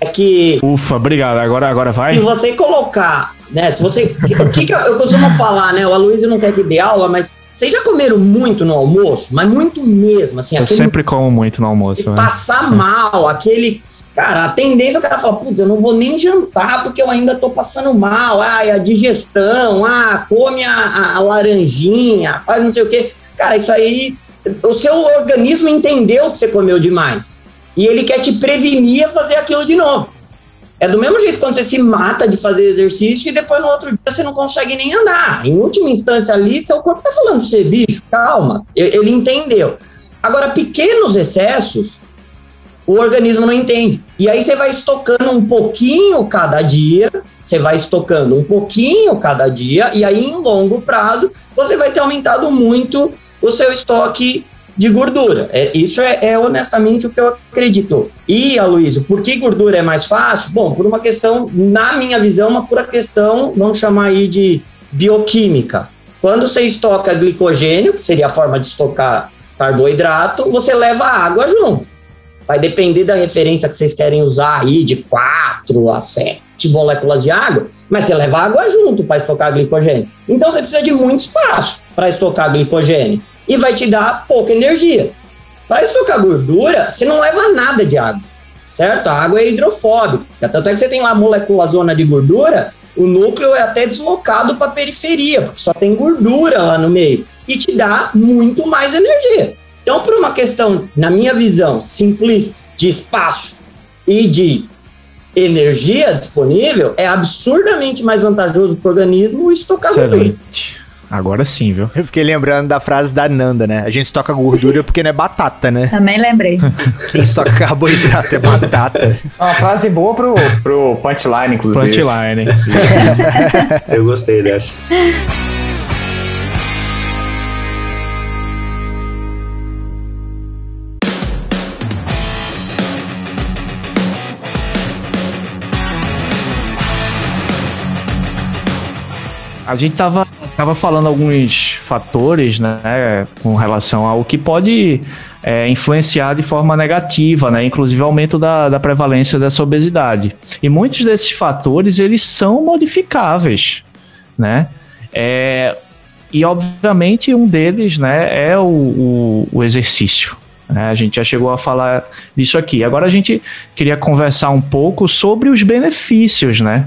é que Ufa, obrigado. Agora, agora vai. se você colocar, né, se você, o que, que eu, eu costumo falar, né, o Aloysio não quer que dê aula, mas vocês já comeram muito no almoço, mas muito mesmo, assim, Eu aquele sempre como muito no almoço. né? passar mal, aquele. Cara, a tendência é o cara falar, putz, eu não vou nem jantar porque eu ainda tô passando mal. Ai, a digestão, ah, come a, a- a laranjinha, faz não sei o quê. Cara, isso aí. O seu organismo entendeu que você comeu demais. E ele quer te prevenir a fazer aquilo de novo. É do mesmo jeito quando você se mata de fazer exercício e depois no outro dia você não consegue nem andar. Em última instância ali, seu corpo tá falando pra você, bicho, calma. Ele entendeu. Agora, pequenos excessos, o organismo não entende. E aí você vai estocando um pouquinho cada dia, você vai estocando um pouquinho cada dia, e aí em longo prazo você vai ter aumentado muito o seu estoque de gordura. É, isso é, é honestamente o que eu acredito. E, Aloysio, por que gordura é mais fácil? Bom, por uma questão, na minha visão, uma pura questão, vamos chamar aí de bioquímica. Quando você estoca glicogênio, que seria a forma de estocar carboidrato, você leva água junto. Vai depender da referência que vocês querem usar aí, de 4 a 7 moléculas de água, mas você leva água junto para estocar glicogênio. Então você precisa de muito espaço para estocar glicogênio e vai te dar pouca energia. Para estocar gordura, você não leva nada de água, certo? A água é hidrofóbica. Tanto é que você tem lá a molécula zona de gordura, o núcleo é até deslocado para a periferia, porque só tem gordura lá no meio e te dá muito mais energia. Então, por uma questão, na minha visão, simplista, de espaço e de energia disponível, é absurdamente mais vantajoso para o organismo estocar gordura. Agora sim, viu? Eu fiquei lembrando da frase da Nanda, né? A gente estoca gordura porque não é batata, né? Também lembrei. Quem estoca carboidrato é batata. Uma frase boa pro, pro punchline, inclusive. Punchline. Eu gostei dessa. A gente tava, tava falando alguns fatores, né, com relação ao que pode é, influenciar de forma negativa, né, inclusive aumento da, da prevalência dessa obesidade. E muitos desses fatores, eles são modificáveis, né, é, e obviamente um deles, né, é o, o, o exercício. né? A gente já chegou a falar disso aqui. Agora a gente queria conversar um pouco sobre os benefícios, né?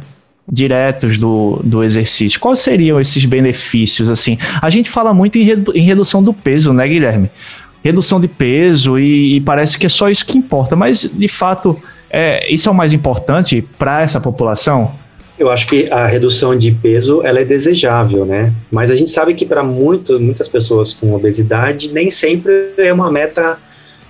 Diretos do, do exercício. Quais seriam esses benefícios, assim? A gente fala muito em, redu em redução do peso, né, Guilherme? Redução de peso e, e, parece que é só isso que importa, mas, de fato, é, isso é o mais importante para essa população? Eu acho que a redução de peso ela é desejável, né? Mas a gente sabe que para muitas pessoas com obesidade nem sempre é uma meta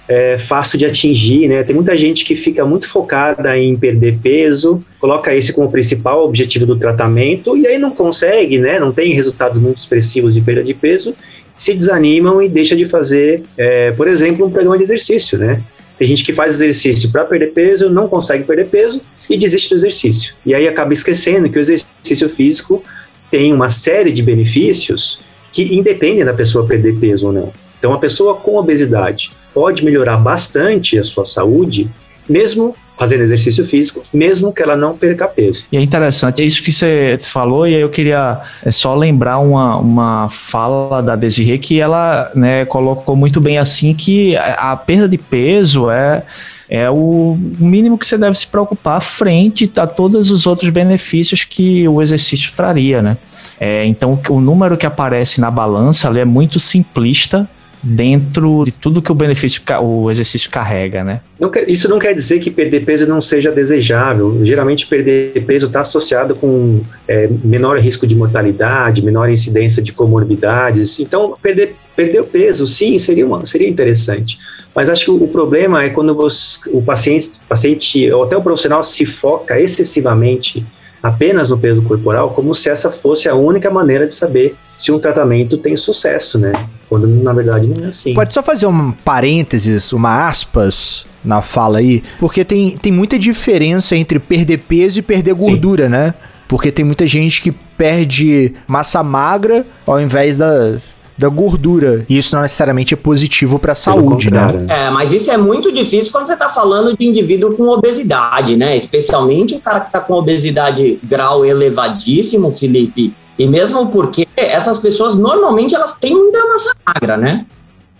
é, fácil de atingir, né? Tem muita gente que fica muito focada em perder peso, coloca esse como principal objetivo do tratamento e aí não consegue, né? Não tem resultados muito expressivos de perda de peso, se desanimam e deixa de fazer, é, por exemplo, um programa de exercício, né? Tem gente que faz exercício para perder peso, não consegue perder peso e desiste do exercício. E aí acaba esquecendo que o exercício físico tem uma série de benefícios que independem da pessoa perder peso ou não. Então, a pessoa com obesidade pode melhorar bastante a sua saúde, mesmo fazendo exercício físico, mesmo que ela não perca peso. E é interessante, é isso que você falou, e aí eu queria é só lembrar uma, uma fala da Desirê que ela né, colocou muito bem assim que a, perda de peso é é o mínimo que você deve se preocupar frente a todos os outros benefícios que o exercício traria, né? É, então, o número que aparece na balança é muito simplista dentro de tudo que o benefício, o exercício carrega, né? Isso não quer dizer que perder peso não seja desejável. Geralmente perder peso está associado com é, menor risco de mortalidade, menor incidência de comorbidades. Então, perder, perder o peso, sim, seria, uma, seria interessante. Mas acho que o, o problema é quando você, o paciente, paciente ou até o profissional se foca excessivamente apenas no peso corporal, como se essa fosse a única maneira de saber se um tratamento tem sucesso, né? Quando na verdade não é assim. Pode só fazer um parênteses, uma aspas na fala aí, porque tem, tem muita diferença entre perder peso e perder gordura, Sim. né? Porque tem muita gente que perde massa magra ao invés da, da gordura. E isso não necessariamente é positivo para a saúde, né? É, mas isso é muito difícil quando você está falando de indivíduo com obesidade, né? Especialmente o cara que está com obesidade grau elevadíssimo, Felipe. E mesmo porque essas pessoas normalmente elas têm muita massa magra, né?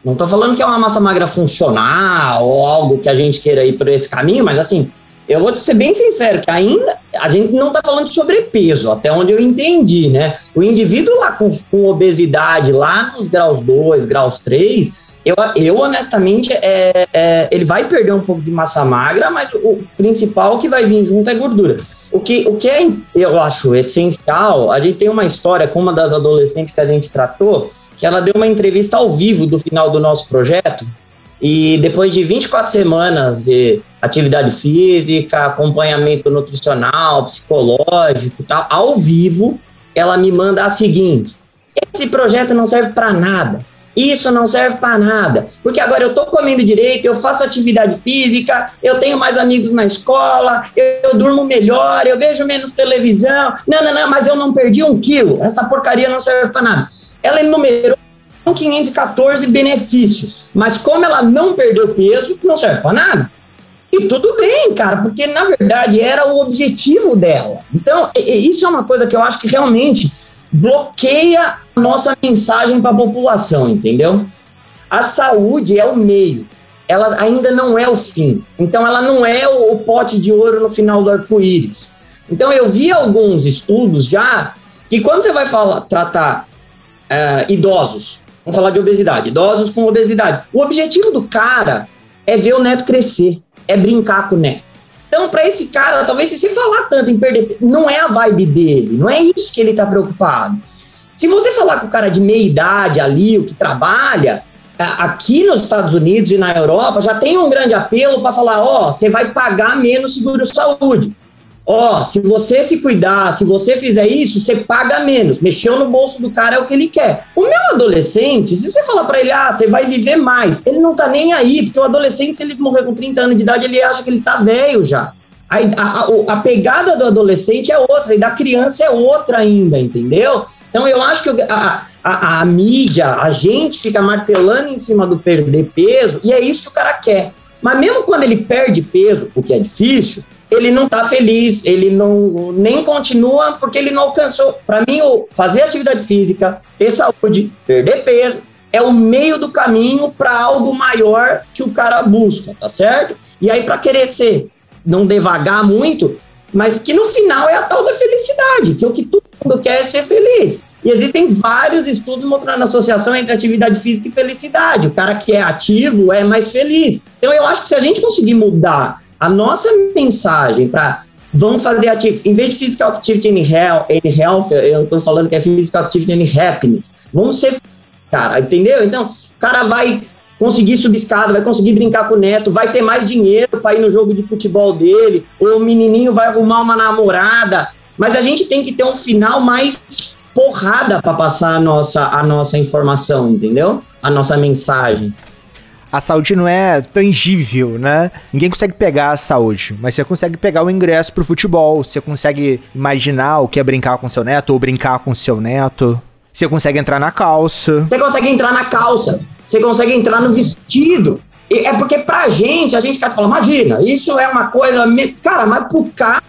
Não estou falando que é uma massa magra funcional ou algo que a gente queira ir por esse caminho, mas assim, eu vou ser bem sincero, que ainda a gente não está falando de sobrepeso, até onde eu entendi, né? O indivíduo lá com, com obesidade, lá nos graus 2, graus 3, eu, eu honestamente, é, é, ele vai perder um pouco de massa magra, mas o principal que vai vir junto é gordura. O que, o que é, eu acho, essencial, a gente tem uma história com uma das adolescentes que a gente tratou, que ela deu uma entrevista ao vivo do final do nosso projeto, e depois de 24 semanas de atividade física, acompanhamento nutricional, psicológico, tal, ao vivo, ela me manda a seguinte: esse projeto não serve para nada. Isso não serve para nada, porque agora eu tô comendo direito, eu faço atividade física, eu tenho mais amigos na escola, eu, eu durmo melhor, eu vejo menos televisão. Não, não, não, mas eu não perdi um quilo. Essa porcaria não serve para nada. Ela enumerou 514 benefícios. Mas como ela não perdeu peso, não serve para nada. E tudo bem, cara, porque na verdade era o objetivo dela. Então, isso é uma coisa que eu acho que realmente bloqueia a nossa mensagem para a população, entendeu? A saúde é o meio, ela ainda não é o fim. Então, ela não é o, pote de ouro no final do arco-íris. Então, eu vi alguns estudos já que quando você vai falar, tratar uh, idosos Vamos falar de obesidade. Idosos com obesidade. O objetivo do cara é ver o neto crescer, é brincar com o neto. Então, para esse cara, talvez se você falar tanto em perder, não é a vibe dele, não é isso que ele está preocupado. Se você falar com o cara de meia idade ali, o que trabalha, aqui nos Estados Unidos e na Europa já tem um grande apelo para falar: ó, oh, você vai pagar menos seguro-saúde. Ó, oh, se você se cuidar, se você fizer isso, você paga menos. Mexeu no bolso do cara é o que ele quer. O meu adolescente, se você falar para ele, ah, você vai viver mais, ele não tá nem aí, porque o adolescente, se ele morrer com 30 anos de idade, ele acha que ele tá velho já. A, a, a, pegada do adolescente é outra, e da criança é outra ainda, entendeu? Então eu acho que a, a, a, mídia, a gente fica martelando em cima do perder peso, e é isso que o cara quer. Mas mesmo quando ele perde peso, o que é difícil, ele não está feliz, ele não nem continua porque ele não alcançou. Para mim, fazer atividade física, ter saúde, perder peso é o meio do caminho para algo maior que o cara busca, tá certo? E aí para querer ser não devagar muito, mas que no final é a tal da felicidade, que o que todo mundo quer é ser feliz. E existem vários estudos mostrando a associação entre atividade física e felicidade. O cara que é ativo é mais feliz. Então eu acho que se a gente conseguir mudar a nossa mensagem para vamos fazer ativo, em vez de physical activity and health, and health eu estou falando que é physical activity and happiness. Vamos ser cara, entendeu? Então, o cara vai conseguir subir escada, vai conseguir brincar com o neto, vai ter mais dinheiro para ir no jogo de futebol dele, ou o menininho vai arrumar uma namorada. Mas a gente tem que ter um final mais porrada para passar a nossa, a nossa informação, entendeu? A nossa mensagem a saúde não é tangível, né? Ninguém consegue pegar a saúde, mas você consegue pegar o ingresso pro futebol, você consegue imaginar o que é brincar com seu neto ou brincar com seu neto. Você consegue entrar na calça. Você consegue entrar na calça. Você consegue entrar no vestido. É porque pra gente, a gente tá falando, imagina, isso é uma coisa. Cara, mas pro cara,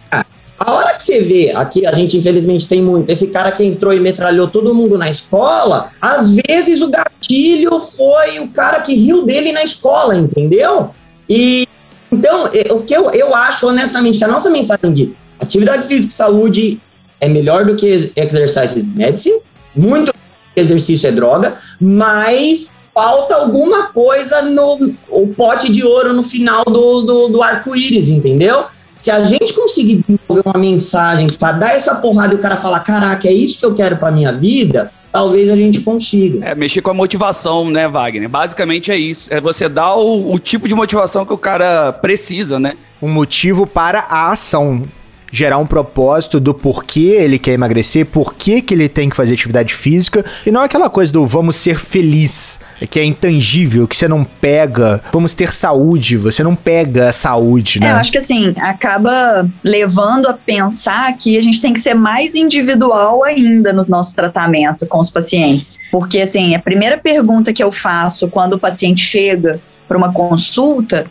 a hora que você vê, aqui a gente infelizmente tem muito, esse cara que entrou e metralhou todo mundo na escola, às vezes o gatilho foi o cara que riu dele na escola, entendeu? E então, é, o que eu, eu acho, honestamente, que a nossa mensagem de atividade física e saúde é melhor do que exercise medicine, muito exercício é droga, mas falta alguma coisa no o pote de ouro no final do, do, do arco-íris, entendeu? Se a gente conseguir desenvolver uma mensagem para dar essa porrada e o cara falar, caraca, é isso que eu quero para minha vida, talvez a gente consiga. É, mexer com a motivação, né, Wagner? Basicamente é isso. É você dar o, o tipo de motivação que o cara precisa, né? Um motivo para a ação gerar um propósito do porquê ele quer emagrecer, porquê que ele tem que fazer atividade física, e não aquela coisa do vamos ser feliz, que é intangível, que você não pega, vamos ter saúde, você não pega a saúde, né? É, eu acho que assim, acaba levando a pensar que a gente tem que ser mais individual ainda no nosso tratamento com os pacientes. Porque assim, a primeira pergunta que eu faço quando o paciente chega para uma consulta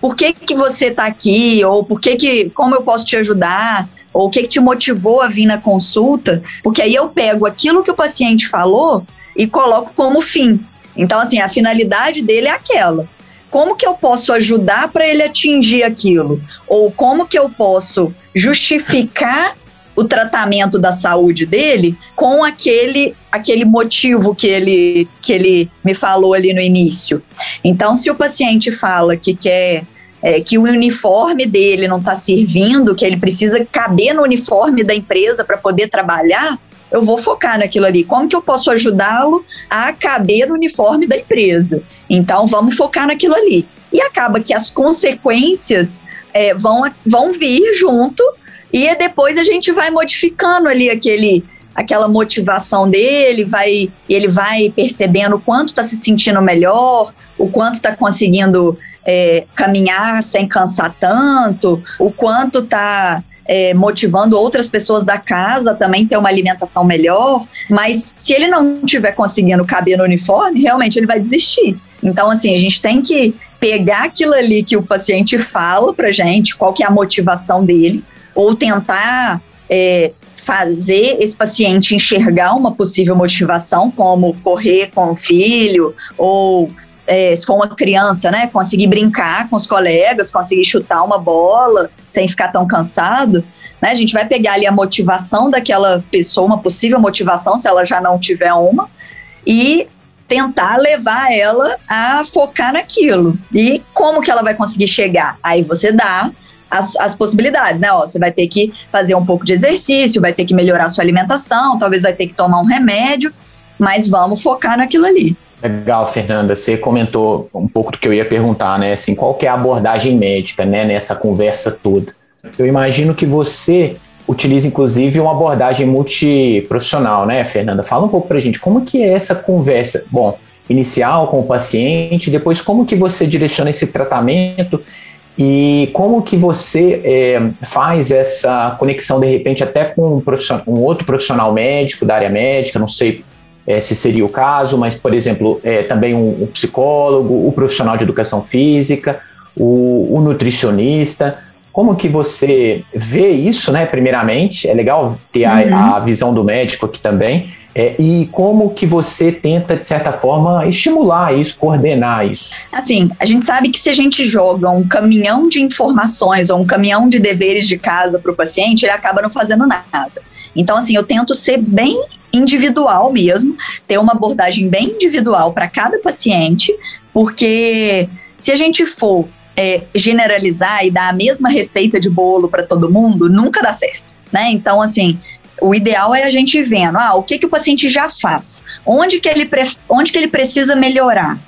por que, que você está aqui, ou por que, que como eu posso te ajudar, ou o que, que te motivou a vir na consulta, porque aí eu pego aquilo que o paciente falou e coloco como fim. Então, assim, a finalidade dele é aquela. Como que eu posso ajudar para ele atingir aquilo? Ou como que eu posso justificar o tratamento da saúde dele com aquele aquele motivo que ele que ele me falou ali no início. Então, se o paciente fala que quer é, que o uniforme dele não está servindo, que ele precisa caber no uniforme da empresa para poder trabalhar, eu vou focar naquilo ali. Como que eu posso ajudá-lo a caber no uniforme da empresa? Então, vamos focar naquilo ali. E acaba que as consequências é, vão, vão vir junto e depois a gente vai modificando ali aquele aquela motivação dele, vai ele vai percebendo o quanto está se sentindo melhor, o quanto está conseguindo é, caminhar sem cansar tanto, o quanto está é, motivando outras pessoas da casa também ter uma alimentação melhor, mas se ele não estiver conseguindo caber no uniforme, realmente ele vai desistir. Então, assim, a gente tem que pegar aquilo ali que o paciente fala pra gente, qual que é a motivação dele, ou tentar é, fazer esse paciente enxergar uma possível motivação, como correr com o filho, ou é, se for uma criança, né, conseguir brincar com os colegas, conseguir chutar uma bola sem ficar tão cansado. Né, a gente vai pegar ali a motivação daquela pessoa, uma possível motivação, se ela já não tiver uma, e tentar levar ela a focar naquilo. E como que ela vai conseguir chegar? Aí você dá as, as possibilidades, né? Ó, você vai ter que fazer um pouco de exercício, vai ter que melhorar sua alimentação, talvez vai ter que tomar um remédio, mas vamos focar naquilo ali. Legal, Fernanda. Você comentou um pouco do que eu ia perguntar, né? Assim, qual que é a abordagem médica, né, nessa conversa toda? Eu imagino que você utiliza, inclusive, uma abordagem multiprofissional, né, Fernanda? Fala um pouco pra gente, como que é essa conversa? Bom, inicial com o paciente, depois como que você direciona esse tratamento e como que você é, faz essa conexão, de repente, até com um, um, outro profissional médico da área médica, não sei é, se seria o caso, mas, por exemplo, é, também um, um, psicólogo, o profissional de educação física, o, o, nutricionista. Como que você vê isso, né? Primeiramente, é legal ter a, uhum. a visão do médico aqui também, é, e como que você tenta, de certa forma, estimular isso, coordenar isso? Assim, a gente sabe que se a gente joga um caminhão de informações ou um caminhão de deveres de casa para o paciente, ele acaba não fazendo nada. Então, assim, eu tento ser bem individual mesmo, ter uma abordagem bem individual para cada paciente, porque se a gente for é, generalizar e dar a mesma receita de bolo para todo mundo, nunca dá certo. Né? Então, assim, o ideal é a gente vendo, ah, o que, que o paciente já faz, onde que ele, onde que ele precisa melhorar.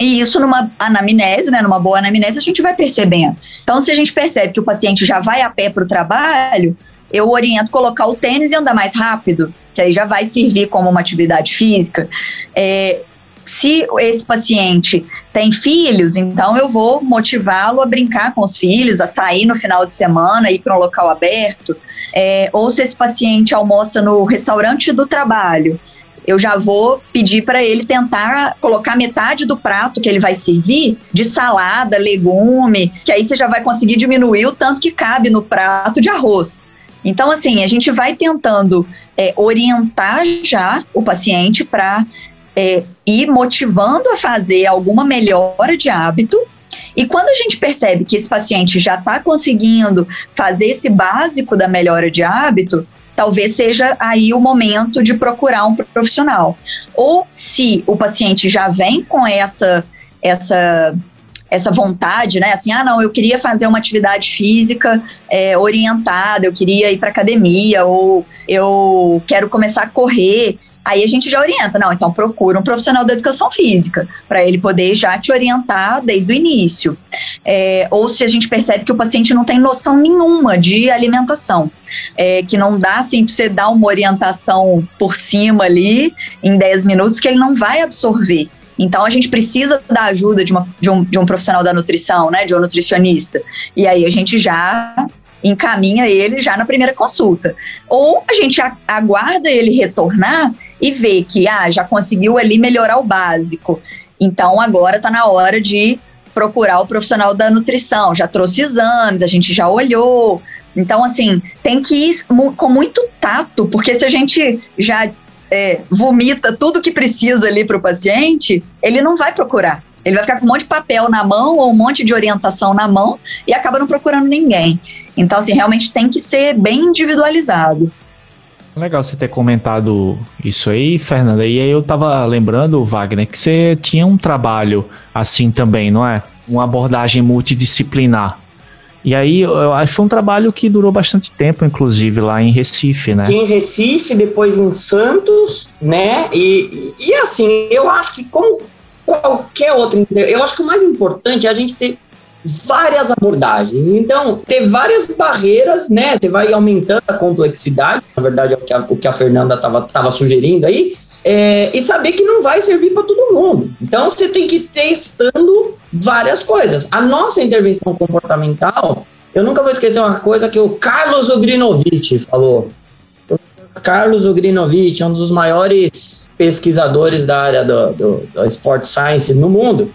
E isso numa anamnese, né, numa boa anamnese, a gente vai percebendo. Então, se a gente percebe que o paciente já vai a pé para o trabalho, eu oriento colocar o tênis e andar mais rápido, que aí já vai servir como uma atividade física. É, se esse paciente tem filhos, então eu vou motivá-lo a brincar com os filhos, a sair no final de semana, ir para um local aberto. É, ou se esse paciente almoça no restaurante do trabalho, eu já vou pedir para ele tentar colocar metade do prato que ele vai servir de salada, legume, que aí você já vai conseguir diminuir o tanto que cabe no prato de arroz. Então, assim, a gente vai tentando é, orientar já o paciente para é, ir motivando a fazer alguma melhora de hábito e quando a gente percebe que esse paciente já está conseguindo fazer esse básico da melhora de hábito, talvez seja aí o momento de procurar um profissional. Ou se o paciente já vem com essa essa essa vontade, né? Assim, ah, não, eu queria fazer uma atividade física é, orientada, eu queria ir para academia, ou eu quero começar a correr. Aí a gente já orienta, não, então procura um profissional da educação física, para ele poder já te orientar desde o início. É, ou se a gente percebe que o paciente não tem noção nenhuma de alimentação, é, que não dá assim para você dar uma orientação por cima ali, em 10 minutos, que ele não vai absorver. Então a gente precisa da ajuda de, uma, de, um, de um profissional da nutrição, né, de um nutricionista. E aí a gente já encaminha ele já na primeira consulta. Ou a gente aguarda ele retornar e ver que ah, já conseguiu ali melhorar o básico. Então agora está na hora de procurar o profissional da nutrição. Já trouxe exames, a gente já olhou. Então, assim, tem que ir com muito tato, porque se a gente já é, vomita tudo que precisa ali para o paciente, ele não vai procurar. Ele vai ficar com um monte de papel na mão ou um monte de orientação na mão e acaba não procurando ninguém. Então, assim, realmente tem que ser bem individualizado. Legal você ter comentado isso aí, Fernanda. E aí eu tava lembrando, Wagner, que você tinha um trabalho assim também, não é? Uma abordagem multidisciplinar. E aí, eu acho que foi um trabalho que durou bastante tempo, inclusive, lá em Recife, né? Em Recife, depois em Santos, né? E, e assim, eu acho que como qualquer outra... Eu acho que o mais importante é a gente ter várias abordagens. Então, ter várias barreiras, né? Você vai aumentando a complexidade, na verdade é o que a, o que a Fernanda estava tava sugerindo aí, é, e saber que não vai servir para todo mundo. Então, você tem que ir testando várias coisas. A nossa intervenção comportamental, eu nunca vou esquecer uma coisa que o Carlos Ogrinovich falou. Carlos Ogrinovich, um dos maiores pesquisadores da área do, do, do Sport Science no mundo,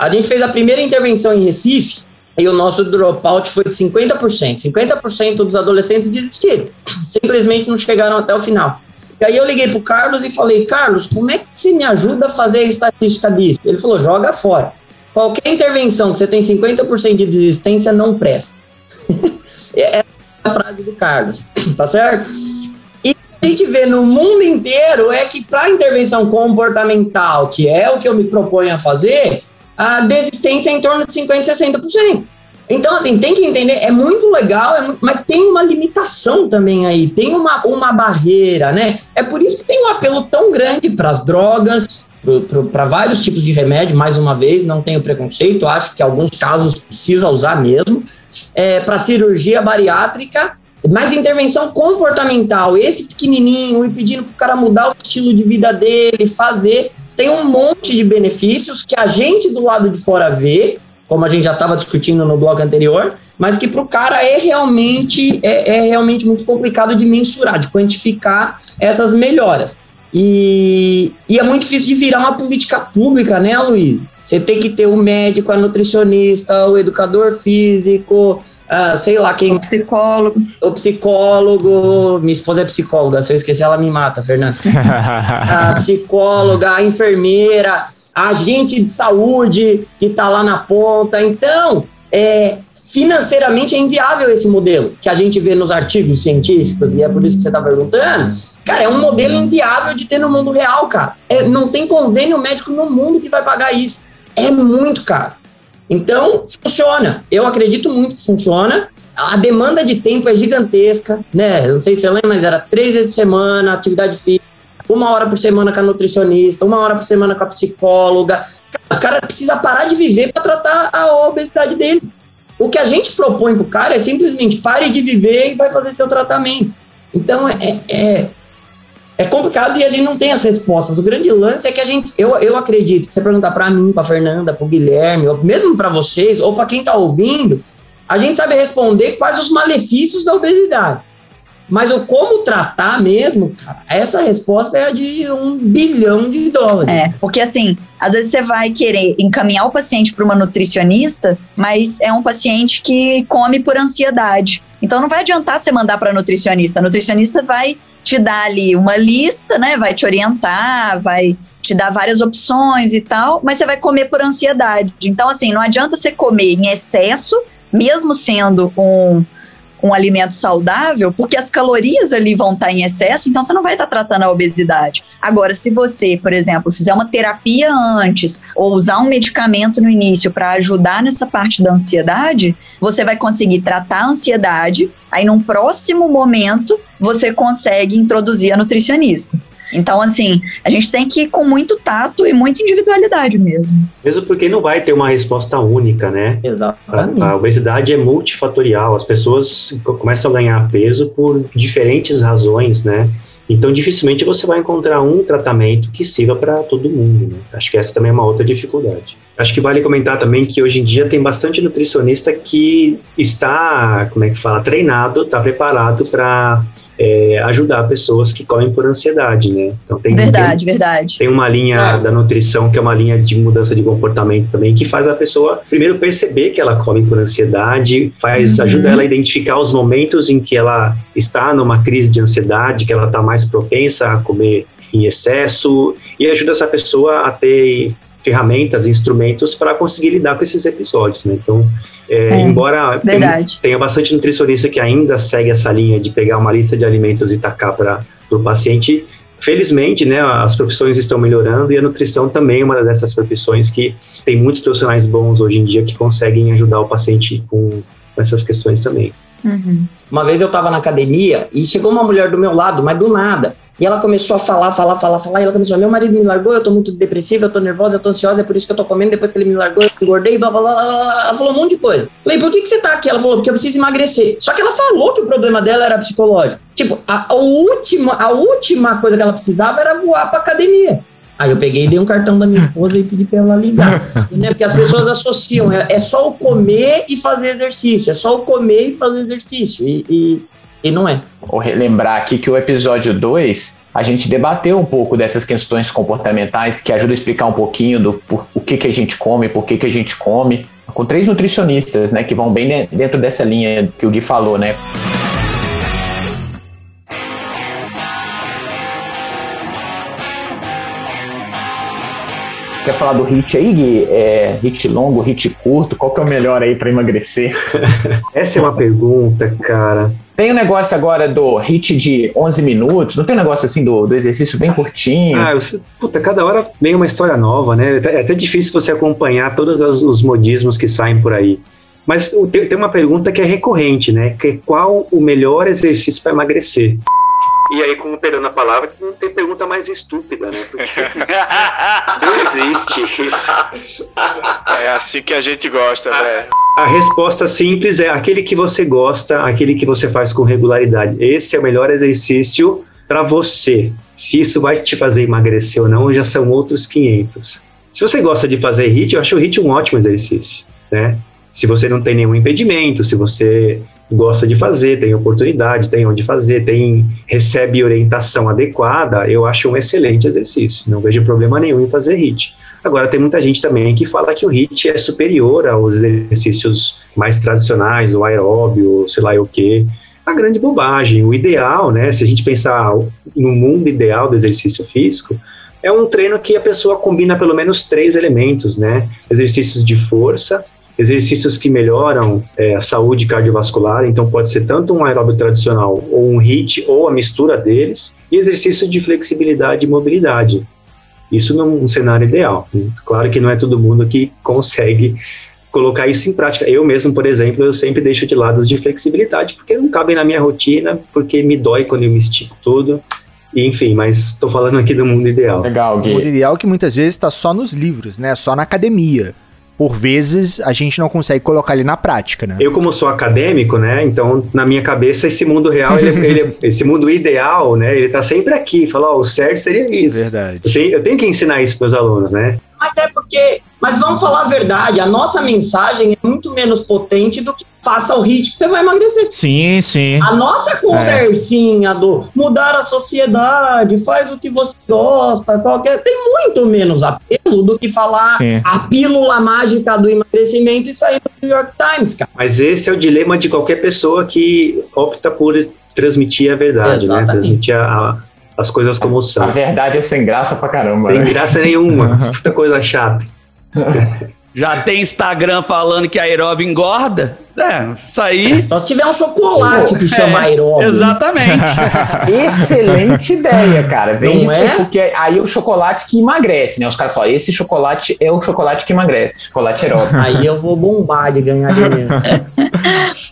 a gente fez a primeira intervenção em Recife e o nosso dropout foi de 50%. 50% dos adolescentes desistiram. Simplesmente não chegaram até o final. E aí eu liguei pro Carlos e falei, Carlos, como é que você me ajuda a fazer a estatística disso? Ele falou, joga fora. Qualquer intervenção que você tem 50% de desistência não presta. é a frase do Carlos, tá certo? E a gente vê no mundo inteiro é que para intervenção comportamental, que é o que eu me proponho a fazer, a desistência é em torno de 50%, 60%. Então, assim, tem que entender, é muito legal, é muito, mas tem uma limitação também aí, tem uma, uma barreira, né? É por isso que tem um apelo tão grande para as drogas, para vários tipos de remédio, mais uma vez, não tenho preconceito, acho que alguns casos precisa usar mesmo, é, para cirurgia bariátrica, mas intervenção comportamental, esse pequenininho, e pedindo para o cara mudar o estilo de vida dele, fazer, tem um monte de benefícios que a gente do lado de fora vê, como a gente já estava discutindo no bloco anterior, mas que para o cara é realmente, é, é realmente muito complicado de mensurar, de quantificar essas melhoras. E, e, é muito difícil de virar uma política pública, né, Luiz? Você tem que ter o médico, a nutricionista, o educador físico, uh, sei lá quem. O psicólogo. O psicólogo. Minha esposa é psicóloga, se eu esquecer, ela me mata, Fernanda. a psicóloga, a enfermeira agente de saúde que está lá na ponta. Então, é, financeiramente é inviável esse modelo que a gente vê nos artigos científicos, e é por isso que você está perguntando. Cara, é um modelo inviável de ter no mundo real, cara. É, não tem convênio médico no mundo que vai pagar isso. É muito caro. Então, funciona. Eu acredito muito que funciona. A demanda de tempo é gigantesca, né? Não sei se você lembra, mas era três vezes por semana, atividade física uma hora por semana com a nutricionista, uma hora por semana com a psicóloga. O cara precisa parar de viver para tratar a obesidade dele. O que a gente propõe para o cara é simplesmente pare de viver e vai fazer seu tratamento. Então é, é, é complicado e a gente não tem as respostas. O grande lance é que a gente, eu, eu acredito que você perguntar para mim, para Fernanda, para Guilherme, ou mesmo para vocês, ou para quem está ouvindo, a gente sabe responder quais os malefícios da obesidade. Mas o como tratar mesmo, cara, essa resposta é de um bilhão de dólares. É, porque assim, às vezes você vai querer encaminhar o paciente para uma nutricionista, mas é um paciente que come por ansiedade. Então não vai adiantar você mandar para nutricionista. A nutricionista vai te dar ali uma lista, né? Vai te orientar, vai te dar várias opções e tal, mas você vai comer por ansiedade. Então, assim, não adianta você comer em excesso, mesmo sendo um um alimento saudável, porque as calorias ali vão estar em excesso, então você não vai estar tratando a obesidade. Agora, se você, por exemplo, fizer uma terapia antes ou usar um medicamento no início para ajudar nessa parte da ansiedade, você vai conseguir tratar a ansiedade, aí num próximo momento você consegue introduzir a nutricionista. Então, assim, a gente tem que ir com muito tato e muita individualidade mesmo. Mesmo porque não vai ter uma resposta única, né? Exatamente. A, a obesidade é multifatorial, as pessoas começam a ganhar peso por diferentes razões, né? Então, dificilmente você vai encontrar um tratamento que sirva para todo mundo. Né? Acho que essa também é uma outra dificuldade. Acho que vale comentar também que hoje em dia tem bastante nutricionista que está, como é que fala, treinado, está preparado para é, ajudar pessoas que comem por ansiedade, né? Então tem verdade, tem, verdade. Tem uma linha da nutrição que é uma linha de mudança de comportamento também que faz a pessoa primeiro perceber que ela come por ansiedade, faz uhum. ajuda ela a identificar os momentos em que ela está numa crise de ansiedade, que ela está mais propensa a comer em excesso e ajuda essa pessoa a ter ferramentas, instrumentos para conseguir lidar com esses episódios, né? Então, é, é, embora tenha, tenha, bastante nutricionista que ainda segue essa linha de pegar uma lista de alimentos e tacar para o paciente, felizmente, né, as profissões estão melhorando e a nutrição também é uma dessas profissões que tem muitos profissionais bons hoje em dia que conseguem ajudar o paciente com, com essas questões também. Uhum. Uma vez eu estava na academia e chegou uma mulher do meu lado, mas do nada. E ela começou a falar, falar, falar, falar, e ela começou, meu marido me largou, eu tô muito depressiva, eu tô nervosa, eu tô ansiosa, é por isso que eu tô comendo, depois que ele me largou, eu engordei, blá, blá, blá, blá. Ela falou um monte de coisa. Falei, por que, que você tá aqui? Ela falou, porque eu preciso emagrecer. Só que ela falou que o problema dela era psicológico. Tipo, a, a última, a última coisa que ela precisava era voar pra academia. Aí eu peguei e dei um cartão da minha esposa e pedi pra ela ligar. Entendeu? Porque as pessoas associam, é, é, só o comer e fazer exercício, é só o comer e fazer exercício. E, e e não é. Vou relembrar aqui que o episódio 2 a gente debateu um pouco dessas questões comportamentais que ajuda a explicar um pouquinho do por, o que, que a gente come, por que, que a gente come, com três nutricionistas, né, que vão bem dentro dessa linha que o Gui falou, né? Quer falar do hit aí, Gui? É, hit longo, hit curto? Qual que é o melhor aí para emagrecer? Essa é uma pergunta, cara. Tem o um negócio agora do hit de 11 minutos, não tem um negócio assim do, do exercício bem curtinho? Ah, eu, puta, cada hora vem uma história nova, né? É até difícil você acompanhar todos os modismos que saem por aí. Mas tem, tem uma pergunta que é recorrente, né? Que é qual o melhor exercício para emagrecer? E aí, com perdão na palavra, não tem pergunta mais estúpida, né? Porque não existe isso. É assim que a gente gosta, velho. A resposta simples é aquele que você gosta, aquele que você faz com regularidade. Esse é o melhor exercício para você. Se isso vai te fazer emagrecer ou não, já são outros 500. Se você gosta de fazer HIIT, eu acho o HIIT um ótimo exercício, né? Se você não tem nenhum impedimento, se você gosta de fazer, tem oportunidade, tem onde fazer, tem recebe orientação adequada, eu acho um excelente exercício. Não vejo problema nenhum em fazer HIIT. Agora, tem muita gente também que fala que o HIIT é superior aos exercícios mais tradicionais, o aeróbio, sei lá o quê. A grande bobagem. O ideal, né, se a gente pensar no mundo ideal do exercício físico, é um treino que a pessoa combina pelo menos três elementos, né? Exercícios de força, exercícios que melhoram é, a saúde cardiovascular, então pode ser tanto um aeróbio tradicional ou um HIIT ou a mistura deles, e exercício de flexibilidade e mobilidade. Isso num cenário ideal. Claro que não é todo mundo que consegue colocar isso em prática. Eu mesmo, por exemplo, eu sempre deixo de lado os de flexibilidade, porque não cabem na minha rotina, porque me dói quando eu me estico todo. E, enfim, mas estou falando aqui do mundo ideal. Legal, O mundo ideal que muitas vezes está só nos livros, né? Só na academia. Por vezes a gente não consegue colocar ele na prática, né? Eu, como sou acadêmico, né? Então, na minha cabeça, esse mundo real, ele- ele- esse mundo ideal, né? Ele tá sempre aqui. Falar, ó, o certo seria isso. Verdade. Eu tenho, eu tenho que ensinar isso para os alunos, né? Mas é porque. Mas vamos falar a verdade, a nossa mensagem é muito menos potente do que faça o hit que você vai emagrecer. Sim, sim. A nossa conversinha do mudar a sociedade, faz o que você gosta, qualquer. Tem muito menos apelo do que falar Sim. a pílula mágica do emagrecimento e sair do New York Times, cara. Mas esse é o dilema de qualquer pessoa que opta por transmitir a verdade, né? Exatamente. Transmitir a- a- as coisas como são. A verdade é sem graça pra caramba. Tem né? graça nenhuma. Puta coisa chata. Já tem Instagram falando que a aeróbio engorda? É, isso aí. Só se tiver um chocolate que chama aeróbio. Exatamente. Excelente ideia, cara. Vende Não isso, é? porque aí é o chocolate que emagrece, né? Os caras falam, esse chocolate é o chocolate que emagrece, chocolate aeróbico. Aí eu vou bombar de ganhar dinheiro.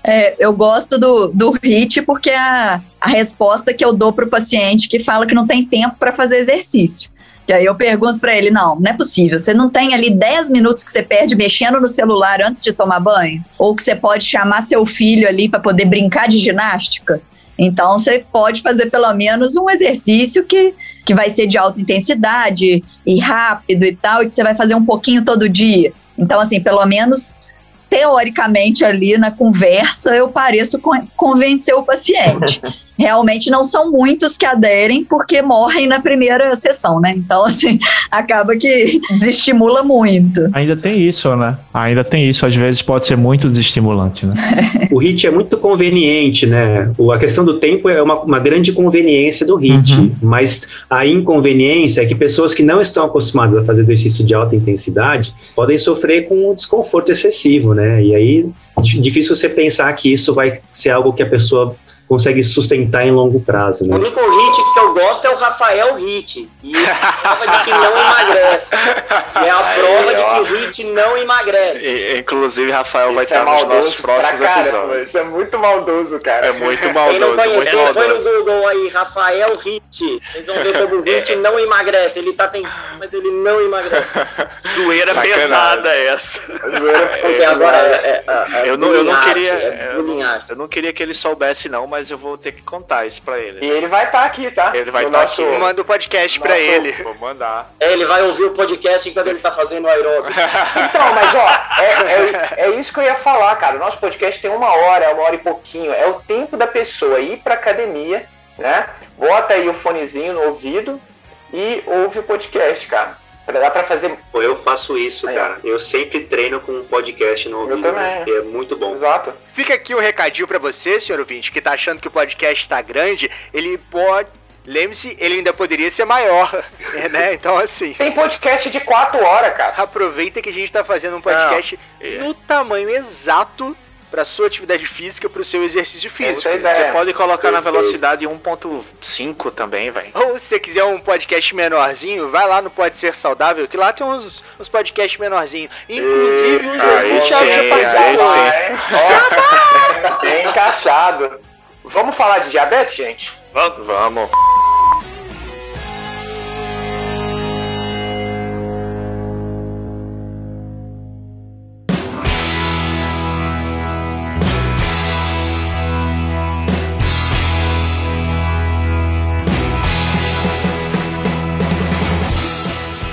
É, eu gosto do, do HIT porque é a, a resposta que eu dou pro paciente que fala que não tem tempo para fazer exercício. E aí eu pergunto para ele: não, não é possível. Você não tem ali 10 minutos que você perde mexendo no celular antes de tomar banho? Ou que você pode chamar seu filho ali para poder brincar de ginástica? Então você pode fazer pelo menos um exercício que, que vai ser de alta intensidade e rápido e tal, e que você vai fazer um pouquinho todo dia. Então, assim, pelo menos teoricamente ali na conversa eu pareço con- convencer o paciente. Realmente não são muitos que aderem porque morrem na primeira sessão, né? Então, assim, acaba que desestimula muito. Ainda tem isso, né? Ainda tem isso. Às vezes pode ser muito desestimulante, né? O HIT é muito conveniente, né? O- A questão do tempo é uma, uma grande conveniência do HIT, mas a inconveniência é que pessoas que não estão acostumadas a fazer exercício de alta intensidade podem sofrer com um desconforto excessivo, né? E aí di- difícil você pensar que isso vai ser algo que a pessoa consegue sustentar em longo prazo, O né? único hit que eu gosto é o Rafael Hit. E ele prova de que não emagrece. É a prova de que o Hit não emagrece. E- Inclusive, Rafael vai Isso é estar nos maldoso nossos próximos cara, episódios. pô. Isso é muito maldoso, cara. É muito Quem não maldoso, conhece, muito põe no. Google aí, Rafael Hit. Vocês vão ver como o Hit não emagrece. Ele tá tentando, mas ele não emagrece. Zoeira Sacanagem. pesada essa. Porque agora é, é, é eu não, eu não bullying queria, é eu, não, eu não queria que ele soubesse não, mas eu vou ter que contar isso pra ele. E ele vai estar aqui, tá? Ele vai estar nosso- aqui. Manda o podcast pra nosso- ele. Vou mandar. É, ele vai ouvir o podcast enquanto ele tá fazendo o aeróbico. Então, mas ó, é, é, é isso que eu ia falar, cara. O nosso podcast tem uma hora, uma hora e pouquinho. É o tempo da pessoa ir pra academia, né? Bota aí o fonezinho no ouvido e ouve o podcast, cara. Dá pra fazer. Pô, Eu faço isso, Aí, cara. Eu sempre treino com um podcast no ouvido. também. né? É muito bom. Exato. Fica aqui um recadinho pra você, senhor ouvinte, que tá achando que o podcast tá grande, ele pode... Lembre-se, ele ainda poderia ser maior, né? Então, assim... Tem podcast de 4 horas, cara. Aproveita que a gente tá fazendo um podcast no tamanho exato para sua atividade física, para o seu exercício físico. É a ideia. Você pode colocar na velocidade 1.5 também, velho. Ou se você quiser um podcast menorzinho, vai lá no Pode Ser Saudável, que lá tem uns, uns podcasts menorzinhos. Inclusive uns aí aí sim, aí. É, ó, bem encaixado. Vamos falar de diabetes, gente? Vamos. Vamos.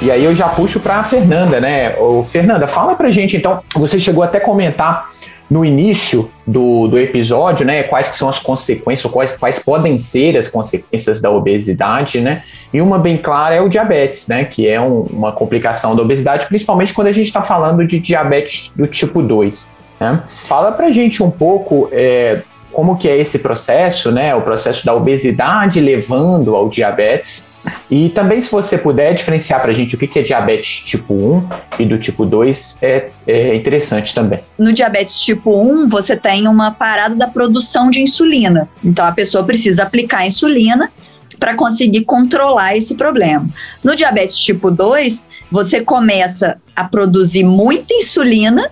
E aí eu já puxo para a Fernanda, né? Ô, Fernanda, fala pra gente então, você chegou até a comentar no início do, do episódio, né, quais que são as consequências, quais, quais podem ser as consequências da obesidade, né, e uma bem clara é o diabetes, né, que é um- uma complicação da obesidade, principalmente quando a gente está falando de diabetes do tipo 2, né. Fala pra gente um pouco é, como que é esse processo, né, o processo da obesidade levando ao diabetes, e também, se você puder diferenciar para a gente o que é diabetes tipo 1 e do tipo 2, é, é interessante também. No diabetes tipo 1, você tem uma parada da produção de insulina. Então a pessoa precisa aplicar insulina para conseguir controlar esse problema. No diabetes tipo 2, você começa a produzir muita insulina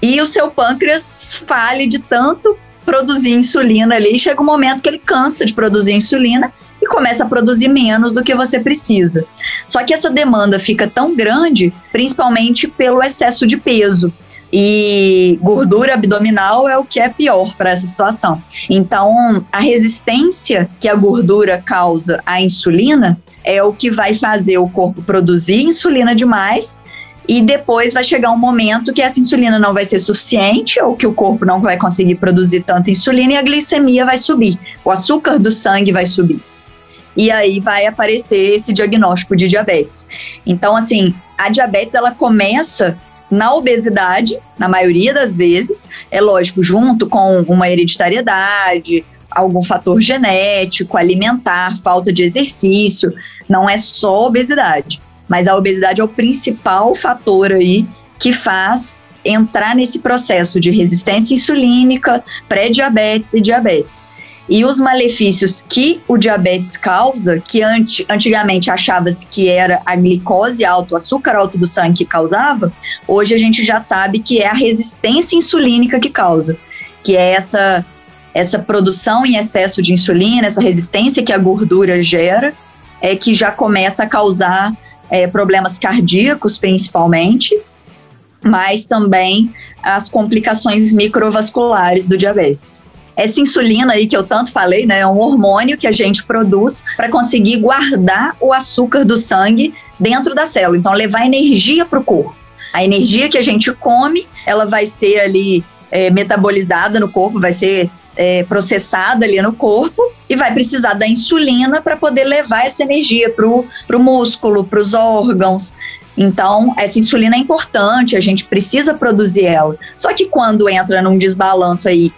e o seu pâncreas fale de tanto produzir insulina ali, chega um momento que ele cansa de produzir insulina e começa a produzir menos do que você precisa. Só que essa demanda fica tão grande, principalmente pelo excesso de peso. E gordura abdominal é o que é pior para essa situação. Então, a resistência que a gordura causa à insulina é o que vai fazer o corpo produzir insulina demais e depois vai chegar um momento que essa insulina não vai ser suficiente ou que o corpo não vai conseguir produzir tanta insulina e a glicemia vai subir, o açúcar do sangue vai subir. E aí vai aparecer esse diagnóstico de diabetes. Então, assim, a diabetes ela começa na obesidade, na maioria das vezes, é lógico, junto com uma hereditariedade, algum fator genético, alimentar, falta de exercício, não é só obesidade, mas a obesidade é o principal fator aí que faz entrar nesse processo de resistência insulínica, pré-diabetes e diabetes. E os malefícios que o diabetes causa, que anti, antigamente achava-se que era a glicose alta, o açúcar alto do sangue que causava, hoje a gente já sabe que é a resistência insulínica que causa, que é essa, essa produção em excesso de insulina, essa resistência que a gordura gera, é que já começa a causar é, problemas cardíacos, principalmente, mas também as complicações microvasculares do diabetes. Essa insulina aí que eu tanto falei, né, é um hormônio que a gente produz para conseguir guardar o açúcar do sangue dentro da célula, então levar energia para o corpo. A energia que a gente come, ela vai ser ali é, metabolizada no corpo, vai ser é, processada ali no corpo e vai precisar da insulina para poder levar essa energia para o músculo, para os órgãos. Então, essa insulina é importante, a gente precisa produzir ela. Só que quando entra num desbalanço aí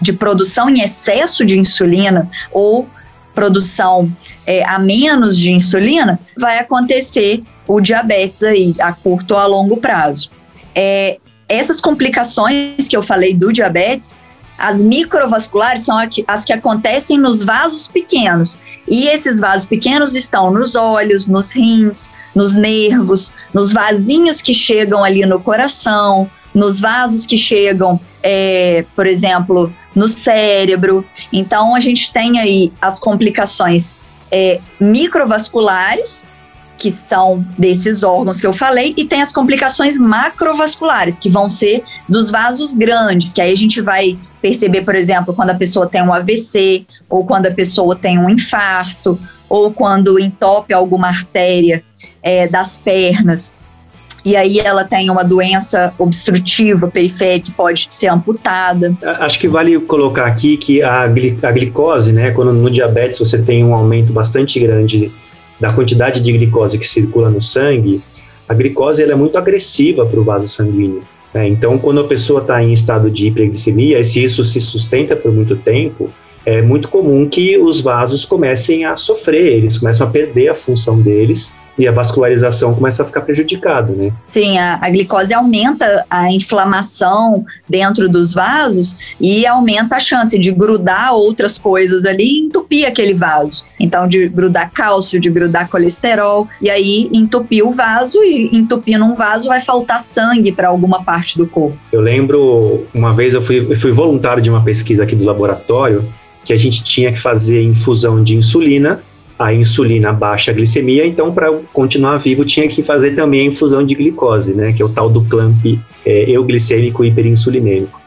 de produção em excesso de insulina ou produção é, a menos de insulina, vai acontecer o diabetes aí a curto ou a longo prazo. É, essas complicações que eu falei do diabetes, as microvasculares são as que acontecem nos vasos pequenos. E esses vasos pequenos estão nos olhos, nos rins, nos nervos, nos vasinhos que chegam ali no coração, nos vasos que chegam, é, por exemplo, no cérebro. Então, a gente tem aí as complicações é, microvasculares, que são desses órgãos que eu falei, e tem as complicações macrovasculares, que vão ser dos vasos grandes, que aí a gente vai perceber, por exemplo, quando a pessoa tem um AVC, ou quando a pessoa tem um infarto, ou quando entope alguma artéria é, das pernas, e aí ela tem uma doença obstrutiva periférica que pode ser amputada. Acho que vale colocar aqui que a, gli a glicose, né, quando no diabetes você tem um aumento bastante grande da quantidade de glicose que circula no sangue, a glicose ela é muito agressiva para o vaso sanguíneo. Né? Então, quando a pessoa está em estado de hiperglicemia, e se isso se sustenta por muito tempo, é muito comum que os vasos comecem a sofrer, eles começam a perder a função deles e a vascularização começa a ficar prejudicada, né? Sim, a, a, glicose aumenta a inflamação dentro dos vasos e aumenta a chance de grudar outras coisas ali e entupir aquele vaso. Então, de grudar cálcio, de grudar colesterol, e aí entupir o vaso, e entupindo um vaso vai faltar sangue para alguma parte do corpo. Eu lembro, uma vez eu fui, eu fui voluntário de uma pesquisa aqui do laboratório, que a gente tinha que fazer infusão de insulina a insulina baixa a glicemia, então para continuar vivo tinha que fazer também a infusão de glicose, né, que é o tal do clamp é, euglicêmico hiperinsulinêmico.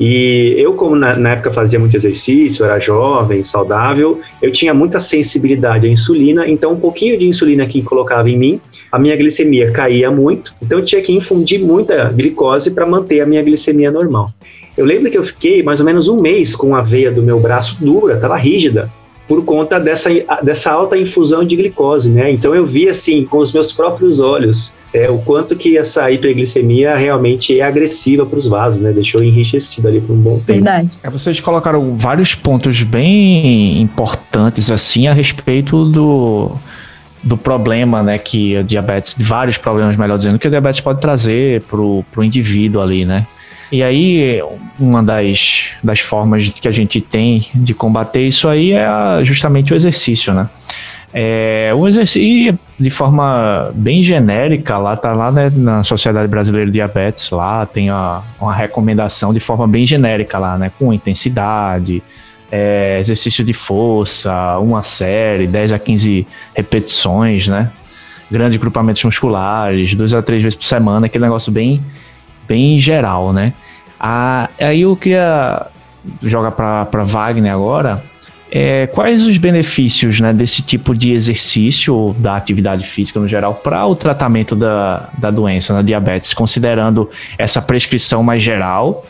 E eu, como na, na, época fazia muito exercício, era jovem, saudável, eu tinha muita sensibilidade à insulina, então um pouquinho de insulina que colocava em mim, a minha glicemia caía muito, então eu tinha que infundir muita glicose para manter a minha glicemia normal. Eu lembro que eu fiquei mais ou menos um mês com a veia do meu braço dura, estava rígida, por conta dessa, dessa alta infusão de glicose, né? Então eu vi assim com os meus próprios olhos é, o quanto que essa hiperglicemia realmente é agressiva para os vasos, né? Deixou enriquecido ali por um bom tempo. Verdade. É, vocês colocaram vários pontos bem importantes assim a respeito do do problema, né, que a diabetes, vários problemas, melhor dizendo, que a diabetes pode trazer para o indivíduo ali, né? E aí, uma das, das formas que a gente tem de combater isso aí é justamente o exercício, né? É, o exercício, de forma bem genérica, lá tá lá né, na Sociedade Brasileira de Diabetes, lá tem a, uma recomendação de forma bem genérica lá, né? Com intensidade, é, exercício de força, uma série, 10 a 15 repetições, né? Grandes grupamentos musculares, duas a três vezes por semana, aquele negócio bem bem geral, né? Ah, aí eu queria jogar para Wagner agora. É, quais os benefícios né, desse tipo de exercício da atividade física no geral para o tratamento da, da doença, na diabetes, considerando essa prescrição mais geral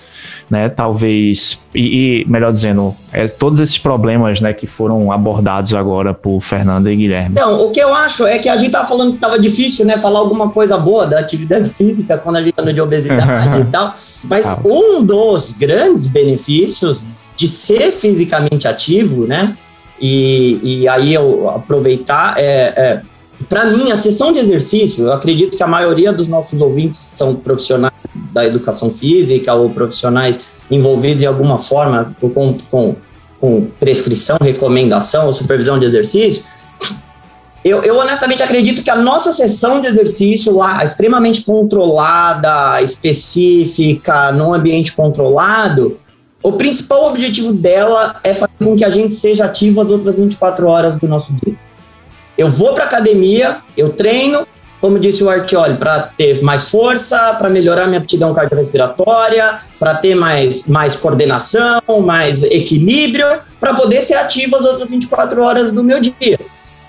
né? Talvez e, e melhor dizendo, é, todos esses problemas, né, que foram abordados agora por Fernanda e Guilherme. Então, o que eu acho é que a gente tava falando que tava difícil, né, falar alguma coisa boa da atividade física quando a gente tá de obesidade e tal, mas ah. um dos grandes benefícios de ser fisicamente ativo, né? E, e aí eu aproveitar é, é para mim, a sessão de exercício, eu acredito que a maioria dos nossos ouvintes são profissionais da educação física ou profissionais envolvidos em alguma forma com, com, com prescrição, recomendação ou supervisão de exercício. Eu, eu, honestamente acredito que a nossa sessão de exercício lá, extremamente controlada, específica, num ambiente controlado, o principal objetivo dela é fazer com que a gente seja ativo as outras 24 horas do nosso dia. Eu vou para academia, eu treino, como disse o Artioli, para ter mais força, para melhorar minha aptidão cardiorrespiratória, para ter mais, mais coordenação, mais equilíbrio, para poder ser ativo as outras 24 horas do meu dia.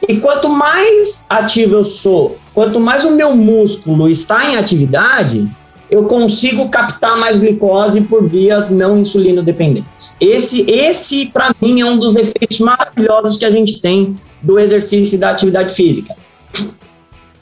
E quanto mais ativo eu sou, quanto mais o meu músculo está em atividade, eu consigo captar mais glicose por vias não insulino dependentes. Esse, esse para mim, é um dos efeitos maravilhosos que a gente tem do exercício e da atividade física.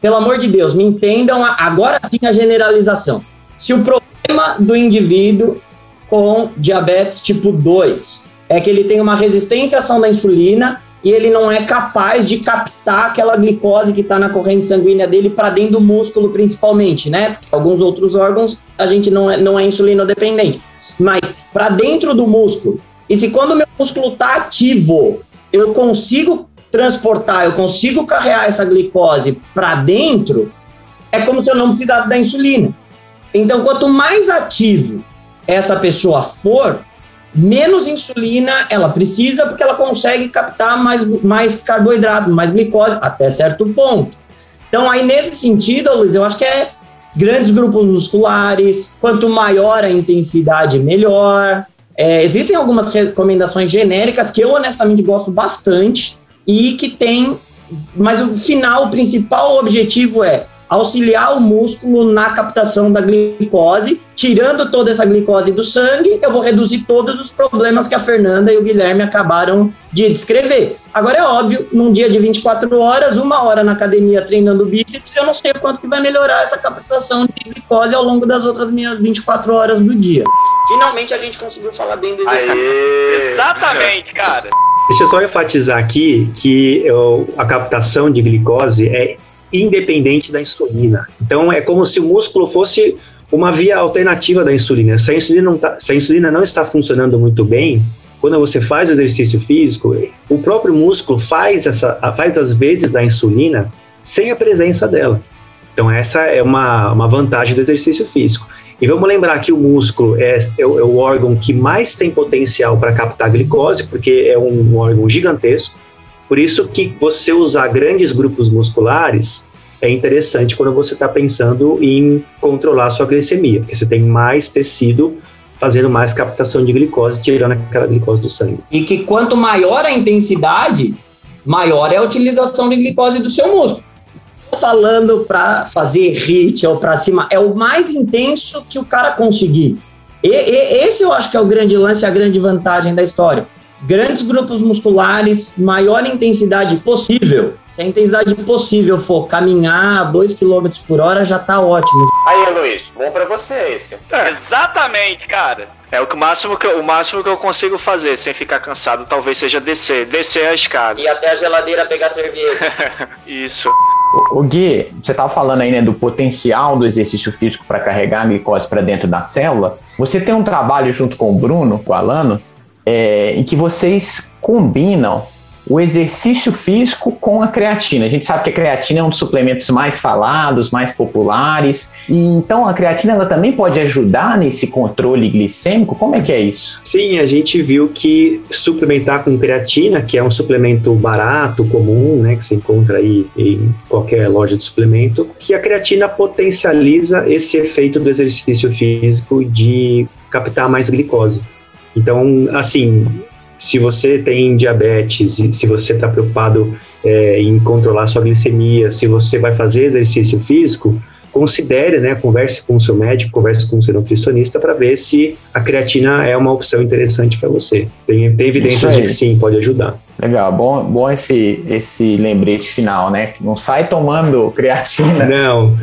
Pelo amor de Deus, me entendam agora sim a generalização. Se o problema do indivíduo com diabetes tipo 2 é que ele tem uma resistência à ação da insulina e ele não é capaz de captar aquela glicose que está na corrente sanguínea dele para dentro do músculo, principalmente, né? Porque alguns outros órgãos a gente não é, não é insulino dependente, mas para dentro do músculo. E se quando o meu músculo está ativo, eu consigo transportar, eu consigo carregar essa glicose para dentro, é como se eu não precisasse da insulina. Então, quanto mais ativo essa pessoa for, menos insulina ela precisa, porque ela consegue captar mais, mais carboidrato, mais glicose, até certo ponto. Então, aí nesse sentido, Luiz, eu acho que é grandes grupos musculares, quanto maior a intensidade, melhor. É, existem algumas recomendações genéricas que eu honestamente gosto bastante e que tem, mas o final, o principal objetivo é auxiliar o músculo na captação da glicose, tirando toda essa glicose do sangue, eu vou reduzir todos os problemas que a Fernanda e o Guilherme acabaram de descrever. Agora é óbvio, num dia de 24 horas, uma hora na academia treinando bíceps, eu não sei o quanto que vai melhorar essa captação de glicose ao longo das outras minhas 24 horas do dia. Finalmente a gente conseguiu falar bem do exercício. Exatamente, cara. Deixa eu só enfatizar aqui que eu, a captação de glicose é independente da insulina. Então é como se o músculo fosse uma via alternativa da insulina. Se a insulina não, tá, se a insulina não está funcionando muito bem, quando você faz o exercício físico, o próprio músculo faz, essa, faz as vezes da insulina sem a presença dela. Então, essa é uma, uma vantagem do exercício físico. E vamos lembrar que o músculo é, é, o, é o órgão que mais tem potencial para captar glicose, porque é um, um órgão gigantesco. Por isso que você usar grandes grupos musculares é interessante quando você está pensando em controlar a sua glicemia, porque você tem mais tecido fazendo mais captação de glicose, tirando aquela glicose do sangue. E que quanto maior a intensidade, maior é a utilização de glicose do seu músculo. Falando para fazer hit ou para cima, é o mais intenso que o cara conseguir. E, e, esse eu acho que é o grande lance, a grande vantagem da história. Grandes grupos musculares, maior intensidade possível se a intensidade possível for caminhar a 2 km por hora, já tá ótimo. Aí, Luiz, bom para você esse. É. Exatamente, cara. É o, que, o, máximo que, eu, o máximo que eu consigo fazer sem ficar cansado talvez seja descer, descer a escada. E até a geladeira pegar cerveja. Isso. O, Gui, você tava falando aí né, do potencial do exercício físico para carregar a glicose para dentro da célula. Você tem um trabalho junto com o Bruno, com o Alano, é, em que vocês combinam o exercício físico com a creatina. A gente sabe que a creatina é um dos suplementos mais falados, mais populares. E então a creatina ela também pode ajudar nesse controle glicêmico. Como é que é isso? Sim, a gente viu que suplementar com creatina, que é um suplemento barato, comum, né, que se encontra aí em qualquer loja de suplemento, que a creatina potencializa esse efeito do exercício físico de captar mais glicose. Então, assim, se você tem diabetes, se você está preocupado é, em controlar sua glicemia, se você vai fazer exercício físico, considere, né, converse com o seu médico, converse com o seu nutricionista para ver se a creatina é uma opção interessante para você. Tem, tem evidências de que sim, pode ajudar. Legal, bom, bom esse, esse lembrete final, né? Não sai tomando creatina. Não.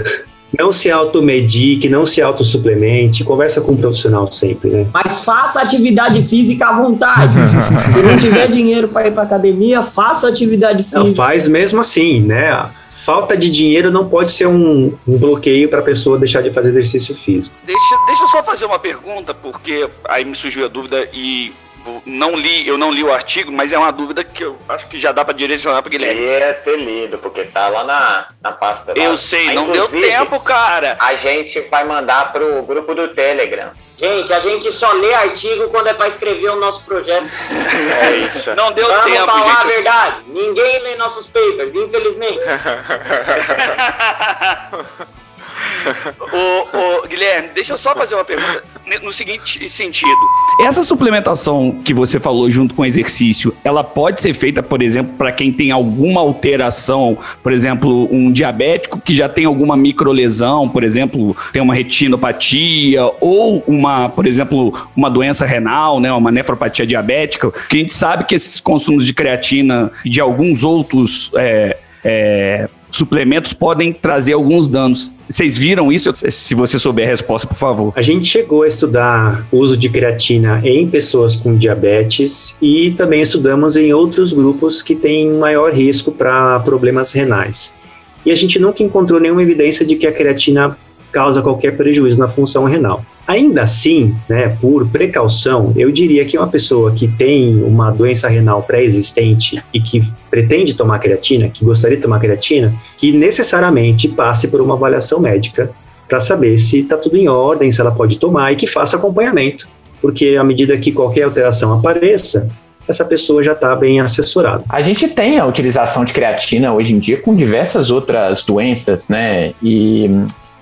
Não se automedique, não se autossuplemente, conversa com um profissional sempre, né? Mas faça atividade física à vontade. se não tiver dinheiro para ir para academia, faça atividade física. Não, faz mesmo assim, né? Falta de dinheiro não pode ser um, um bloqueio para a pessoa deixar de fazer exercício físico. Deixa, deixa eu só fazer uma pergunta, porque aí me surgiu a dúvida e não li, eu não li o artigo, mas é uma dúvida que eu acho que já dá para direcionar para Guilherme. Queria ter lido, porque tá lá na, na pasta. Eu lá. sei, não deu tempo, cara. A gente vai mandar pro grupo do Telegram. Gente, a gente só lê artigo quando é para escrever o nosso projeto. É isso. Não deu Vamos tempo, falar gente. a verdade. Ninguém lê nossos papers, infelizmente. ô, ô, Guilherme, deixa eu só fazer uma pergunta no seguinte sentido. Essa suplementação que você falou junto com o exercício, ela pode ser feita, por exemplo, para quem tem alguma alteração, por exemplo, um diabético que já tem alguma microlesão, por exemplo, tem uma retinopatia ou uma, por exemplo, uma doença renal, né, uma nefropatia diabética, que a gente sabe que esses consumos de creatina e de alguns outros é, é, suplementos podem trazer alguns danos. Vocês viram isso? Se você souber a resposta, por favor. A gente chegou a estudar o uso de creatina em pessoas com diabetes e também estudamos em outros grupos que têm maior risco para problemas renais. E a gente nunca encontrou nenhuma evidência de que a creatina causa qualquer prejuízo na função renal. Ainda assim, né, por precaução, eu diria que uma pessoa que tem uma doença renal pré-existente e que pretende tomar creatina, que gostaria de tomar creatina, que necessariamente passe por uma avaliação médica para saber se está tudo em ordem, se ela pode tomar e que faça acompanhamento, porque à medida que qualquer alteração apareça, essa pessoa já está bem assessorada. A gente tem a utilização de creatina hoje em dia com diversas outras doenças, né? E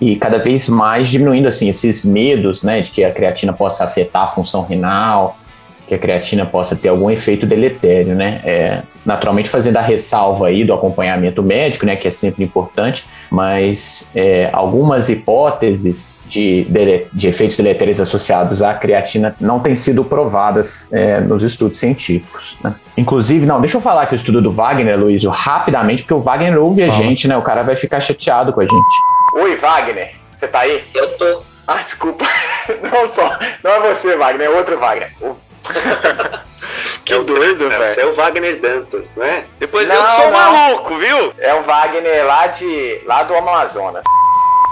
e cada vez mais diminuindo assim esses medos, né, de que a creatina possa afetar a função renal, que a creatina possa ter algum efeito deletério, né? É, naturalmente fazendo a ressalva aí do acompanhamento médico, né, que é sempre importante, mas é, algumas hipóteses de, de, de, efeitos deletérios associados à creatina não têm sido provadas é, nos estudos científicos. Né? Inclusive, não, deixa eu falar aqui o estudo do Wagner, Luiz, rapidamente, porque o Wagner ouve a gente, né? O cara vai ficar chateado com a gente. Oi, Wagner. Você tá aí? Eu tô. Ah, desculpa. Não só. Não é você, Wagner, é outro Wagner. Que doido, velho. É o Wagner Dantas, não é? Depois Não, eu sou não. maluco, viu? É o Wagner lá, de, lá do Amazonas.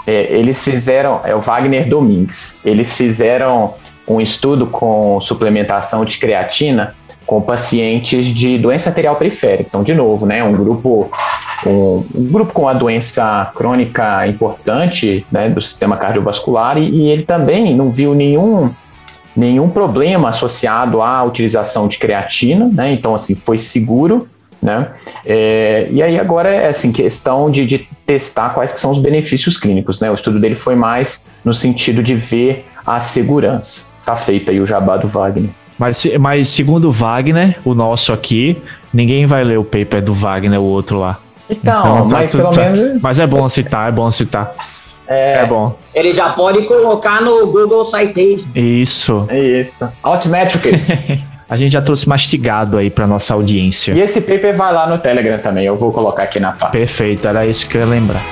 É, eles fizeram, é o Wagner Domingues, eles fizeram um estudo com suplementação de creatina com pacientes de doença arterial periférica. Então, de novo, né, um grupo, um, um grupo com uma doença crônica importante né, do sistema cardiovascular e, e ele também não viu nenhum nenhum problema associado à utilização de creatina, né? Então, assim, foi seguro, né? É, e aí agora é assim, questão de, de testar quais que são os benefícios clínicos, né? O estudo dele foi mais no sentido de ver a segurança. Tá feito aí o jabá do Wagner. Mas, mas segundo o Wagner, o nosso aqui, ninguém vai ler o paper do Wagner, o outro lá. Então, tá mas tudo pelo certo. menos- Mas é bom citar, é bom citar. É, bom. Ele já pode colocar no Google Citation. Isso. Isso. Altmetrics. A gente já trouxe mastigado aí pra nossa audiência. e esse paper vai lá no Telegram também, eu vou colocar aqui na pasta. Perfeito, era isso que eu ia lembrar.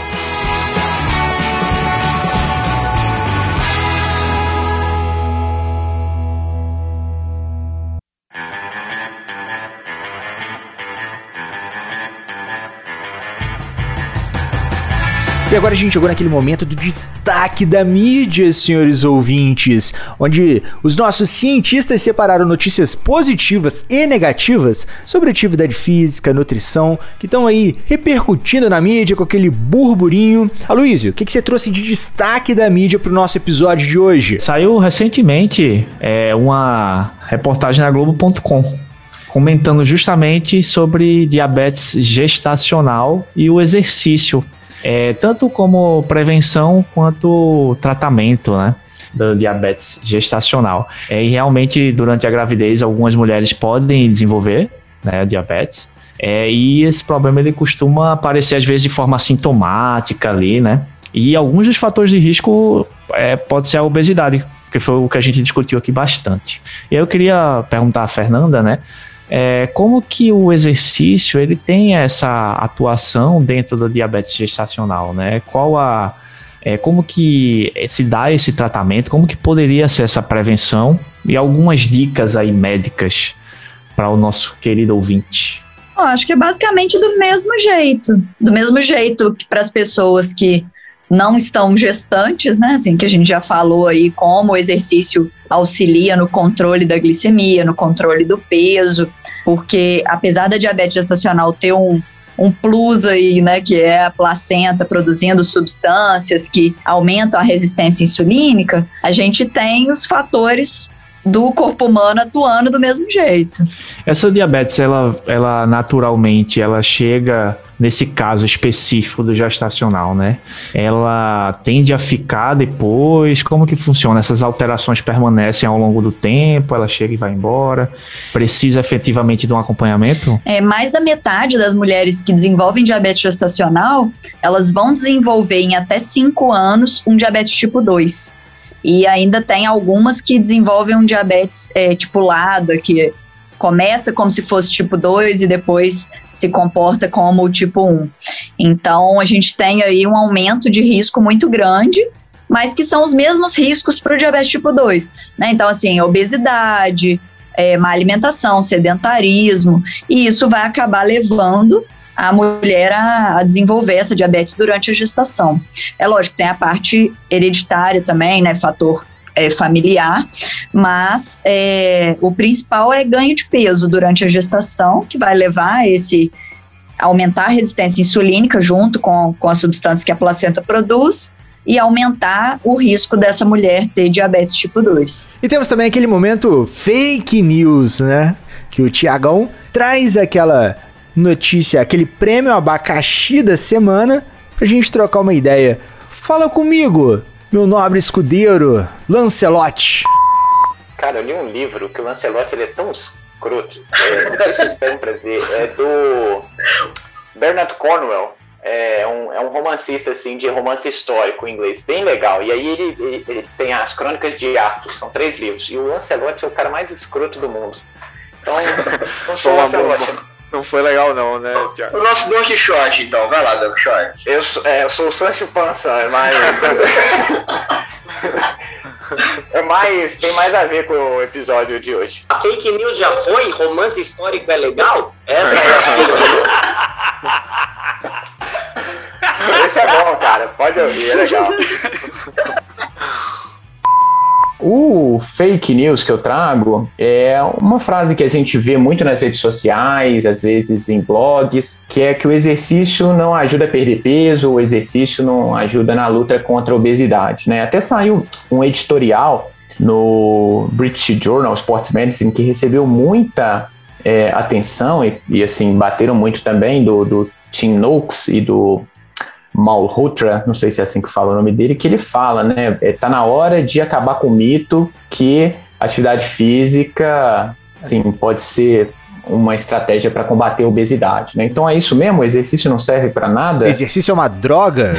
E agora a gente chegou naquele momento do destaque da mídia, senhores ouvintes, onde os nossos cientistas separaram notícias positivas e negativas sobre atividade física, nutrição, que estão aí repercutindo na mídia com aquele burburinho. Aloysio, o que, que você trouxe de destaque da mídia pro nosso episódio de hoje? Saiu recentemente é, uma reportagem na Globo.com comentando justamente sobre diabetes gestacional e o exercício, é, tanto como prevenção quanto tratamento, né? Da diabetes gestacional. É, e realmente, durante a gravidez, algumas mulheres podem desenvolver né, diabetes. É, e esse problema ele costuma aparecer às vezes de forma assintomática ali, né? E alguns dos fatores de risco é, pode ser a obesidade, que foi o que a gente discutiu aqui bastante. E eu queria perguntar a Fernanda, né? É, como que o exercício ele tem essa atuação dentro do diabetes gestacional, né? Qual a é, como que se dá esse tratamento? Como que poderia ser essa prevenção? E algumas dicas aí médicas para o nosso querido ouvinte. Eu acho que é basicamente do mesmo jeito. Do mesmo jeito que para as pessoas que não estão gestantes, né? Assim, que a gente já falou aí, como o exercício auxilia no controle da glicemia, no controle do peso, porque apesar da diabetes gestacional ter um, um plus aí, né, que é a placenta produzindo substâncias que aumentam a resistência insulínica, a gente tem os fatores do corpo humano atuando do mesmo jeito. Essa diabetes, ela, ela naturalmente, ela chega nesse caso específico do gestacional, né? Ela tende a ficar depois, como que funciona? Essas alterações permanecem ao longo do tempo, ela chega e vai embora? Precisa efetivamente de um acompanhamento? É, mais da metade das mulheres que desenvolvem diabetes gestacional, elas vão desenvolver em até 5 anos um diabetes tipo 2. E ainda tem algumas que desenvolvem um diabetes é, tipo LADA, que começa como se fosse tipo 2 e depois se comporta como o tipo 1. Então, a gente tem aí um aumento de risco muito grande, mas que são os mesmos riscos para o diabetes tipo 2. Né? Então, assim, obesidade, é, má alimentação, sedentarismo, e isso vai acabar levando a mulher a, a, desenvolver essa diabetes durante a gestação. É lógico, tem a parte hereditária também, né, fator é, familiar, mas é, o principal é ganho de peso durante a gestação, que vai levar a esse aumentar a resistência insulínica junto com, com a substância que a placenta produz e aumentar o risco dessa mulher ter diabetes tipo 2. E temos também aquele momento fake news, né? Que o Tiagão traz aquela notícia, aquele prêmio abacaxi da semana, pra gente trocar uma ideia. Fala comigo, meu nobre escudeiro, Lancelote. Cara, eu li um livro que o Lancelote ele é tão escroto. É, não sei se vocês pedem pra ver. É do Bernard Cornwell. É um, é um romancista, assim, de romance histórico em inglês, bem legal. E aí ele, ele, ele tem as Crônicas de Arthur, são três livros. E o Lancelote é o cara mais escroto do mundo. Então, não sou o Lancelote. Não foi legal não, né, O nosso Don Quixote, então. Vai lá, Don Quixote. Eu, sou- é, eu sou o Sancho Panza, mas... É mais, tem mais a ver com o episódio de hoje. A fake news já foi? Romance histórico é legal? Essa é a fake news. Esse é bom, cara. Pode ouvir, é legal. O fake news que eu trago é uma frase que a gente vê muito nas redes sociais, às vezes em blogs, que é que o exercício não ajuda a perder peso, o exercício não ajuda na luta contra a obesidade, né? Até saiu um editorial no British Journal Sports Medicine que recebeu muita é, atenção e, e, assim bateram muito também do, do Tim Noakes e do Malhotra, não sei se é assim que fala o nome dele, que ele fala, né? É, tá na hora de acabar com o mito que atividade física, sim, pode ser uma estratégia para combater a obesidade, né? Então é isso mesmo, o exercício não serve para nada. Exercício é uma droga?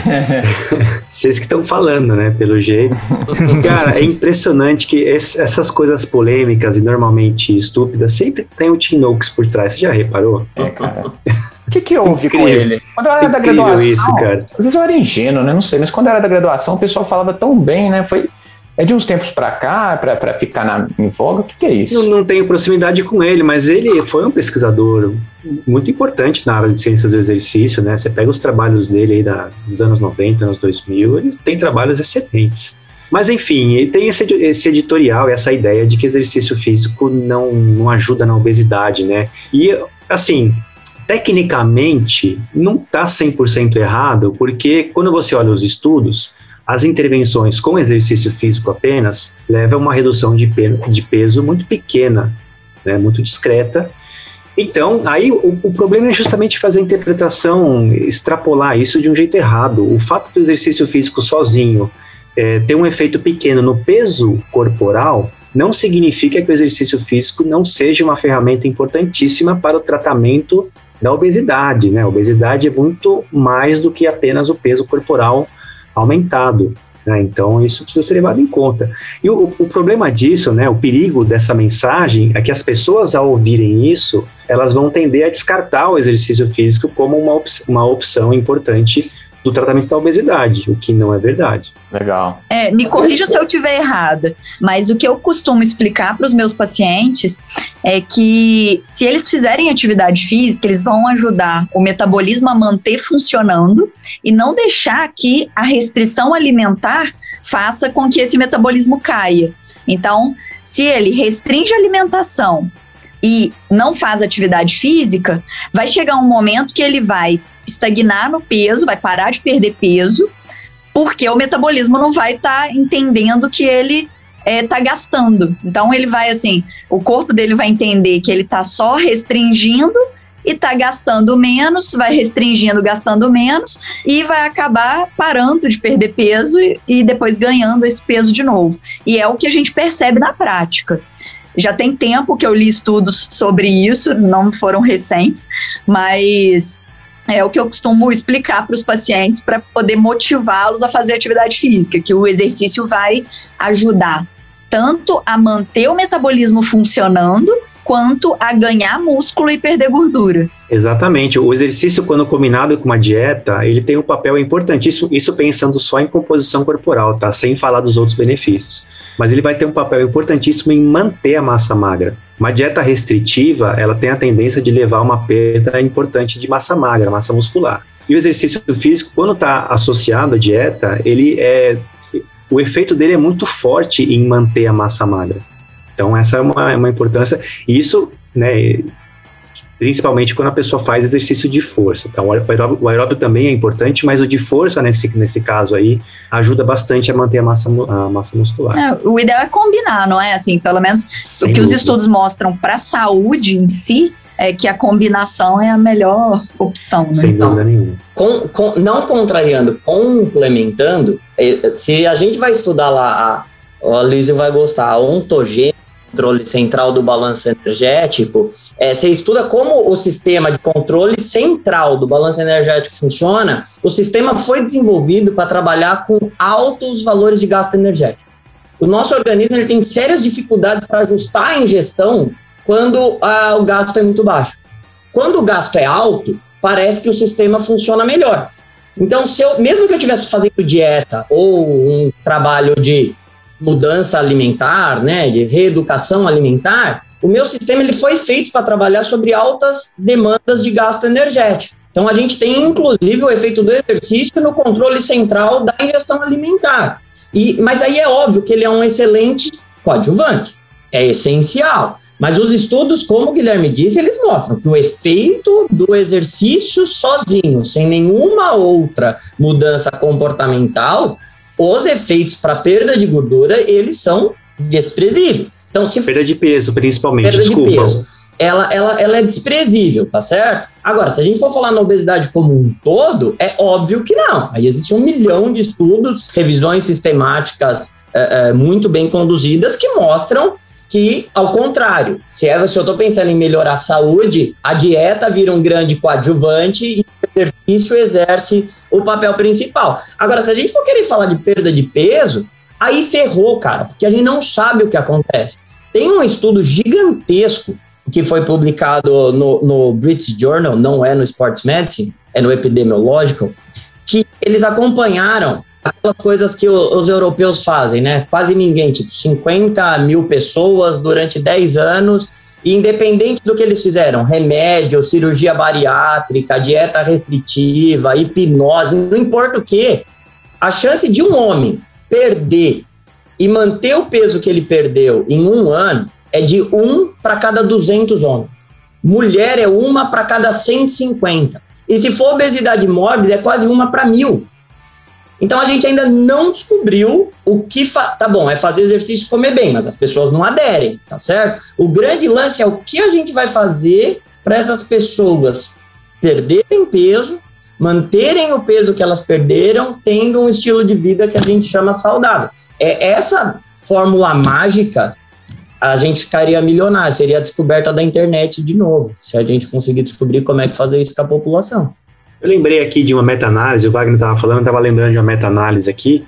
Vocês que estão falando, né? Pelo jeito. Cara, é impressionante que essas coisas polêmicas e normalmente estúpidas sempre tem o Tim Noakes por trás. Você já reparou? É, cara. O que, que houve Incrível. com ele? Quando eu era Incrível da graduação. Isso, cara. Às vezes eu era ingênuo, né? Não sei, mas quando eu era da graduação, o pessoal falava tão bem, né? Foi. É de uns tempos para cá, para ficar na, em voga? O que, que é isso? Eu não tenho proximidade com ele, mas ele foi um pesquisador muito importante na área de ciências do exercício, né? Você pega os trabalhos dele aí da, dos anos 90, anos 2000, ele tem trabalhos excelentes. Mas enfim, tem esse, esse editorial, essa ideia de que exercício físico não, não ajuda na obesidade, né? E assim, tecnicamente não está 100% errado, porque quando você olha os estudos, as intervenções com exercício físico apenas levam a uma redução de, de peso muito pequena, né, muito discreta. Então, aí o, o, problema é justamente fazer a interpretação, extrapolar isso de um jeito errado. O fato do exercício físico sozinho é, ter um efeito pequeno no peso corporal não significa que o exercício físico não seja uma ferramenta importantíssima para o tratamento da obesidade, né? A obesidade é muito mais do que apenas o peso corporal aumentado. Né? Então, isso precisa ser levado em conta. E o, o, problema disso, né, o perigo dessa mensagem, é que as pessoas, ao ouvirem isso, elas vão tender a descartar o exercício físico como uma, op uma opção importante do tratamento da obesidade, o que não é verdade. Legal. É, me corrija se eu estiver errada, mas o que eu costumo explicar para os meus pacientes é que se eles fizerem atividade física, eles vão ajudar o metabolismo a manter funcionando e não deixar que a restrição alimentar faça com que esse metabolismo caia. Então, se ele restringe a alimentação e não faz atividade física, vai chegar um momento que ele vai estagnar no peso, vai parar de perder peso, porque o metabolismo não vai estar tá entendendo que ele está é, gastando. Então ele vai assim, o corpo dele vai entender que ele está só restringindo e está gastando menos, vai restringindo, gastando menos e vai acabar parando de perder peso e, e depois ganhando esse peso de novo. E é o que a gente percebe na prática. Já tem tempo que eu li estudos sobre isso, não foram recentes, mas é o que eu costumo explicar para os pacientes para poder motivá-los a fazer atividade física, que o exercício vai ajudar tanto a manter o metabolismo funcionando quanto a ganhar músculo e perder gordura. Exatamente. O exercício, quando combinado com uma dieta, ele tem um papel importantíssimo, isso pensando só em composição corporal, tá? Sem falar dos outros benefícios. Mas ele vai ter um papel importantíssimo em manter a massa magra. Uma dieta restritiva, ela tem a tendência de levar a uma perda importante de massa magra, massa muscular. E o exercício físico, quando está associado à dieta, ele é o efeito dele é muito forte em manter a massa magra. Então, essa é uma, é uma importância. E isso, né, principalmente quando a pessoa faz exercício de força. Então, o aeróbio, o aeróbio, também é importante, mas o de força, nesse, nesse caso aí, ajuda bastante a manter a massa, a massa muscular. É, o ideal é combinar, não é? Assim, pelo menos Sem o que dúvida. os estudos mostram para a saúde em si, é que a combinação é a melhor opção, né? Sem dúvida nenhuma. Com, com, não contrariando, complementando, é, se a gente vai estudar lá, a, a Lízia vai gostar, a ontogênese, controle central do balanço energético, é, você estuda como o sistema de controle central do balanço energético funciona, o sistema foi desenvolvido para trabalhar com altos valores de gasto energético. O nosso organismo ele tem sérias dificuldades para ajustar a ingestão quando ah, o gasto é muito baixo. Quando o gasto é alto, parece que o sistema funciona melhor. Então, se eu, mesmo que eu estivesse fazendo dieta ou um trabalho de mudança alimentar, né, de reeducação alimentar, o meu sistema ele foi feito para trabalhar sobre altas demandas de gasto energético. Então a gente tem inclusive o efeito do exercício no controle central da ingestão alimentar. E, mas aí é óbvio que ele é um excelente coadjuvante, é essencial. Mas os estudos, como o Guilherme disse, eles mostram que o efeito do exercício sozinho, sem nenhuma outra mudança comportamental, os efeitos para perda de gordura, eles são desprezíveis. Então, se perda de peso, principalmente, perda desculpa. de peso, ela, ela, ela é desprezível, tá certo? Agora, se a gente for falar na obesidade como um todo, é óbvio que não. Aí existe um milhão de estudos, revisões sistemáticas é, é, muito bem conduzidas que mostram que, ao contrário, se, é, se eu estou pensando em melhorar a saúde, a dieta vira um grande coadjuvante e exercício exerce o papel principal. Agora, se a gente for querer falar de perda de peso, aí ferrou, cara, porque a gente não sabe o que acontece. Tem um estudo gigantesco que foi publicado no, no British Journal, não é no Sports Medicine, é no Epidemiological, que eles acompanharam aquelas coisas que os europeus fazem, né? Quase ninguém, tipo 50 mil pessoas durante 10 anos, e independente do que eles fizeram, remédio, cirurgia bariátrica, dieta restritiva, hipnose, não importa o que, a chance de um homem perder e manter o peso que ele perdeu em um ano é de um para cada 200 homens. Mulher é uma para cada 150. E se for obesidade mórbida, é quase uma para mil. Então a gente ainda não descobriu o que tá bom, é fazer exercício e comer bem, mas as pessoas não aderem, tá certo? O grande lance é o que a gente vai fazer para essas pessoas perderem peso, manterem o peso que elas perderam, tendo um estilo de vida que a gente chama saudável. É essa fórmula mágica a gente ficaria milionário, seria a descoberta da internet de novo, se a gente conseguir descobrir como é que fazer isso com a população. Eu lembrei aqui de uma meta-análise, o Wagner estava falando, estava lembrando de uma meta-análise aqui,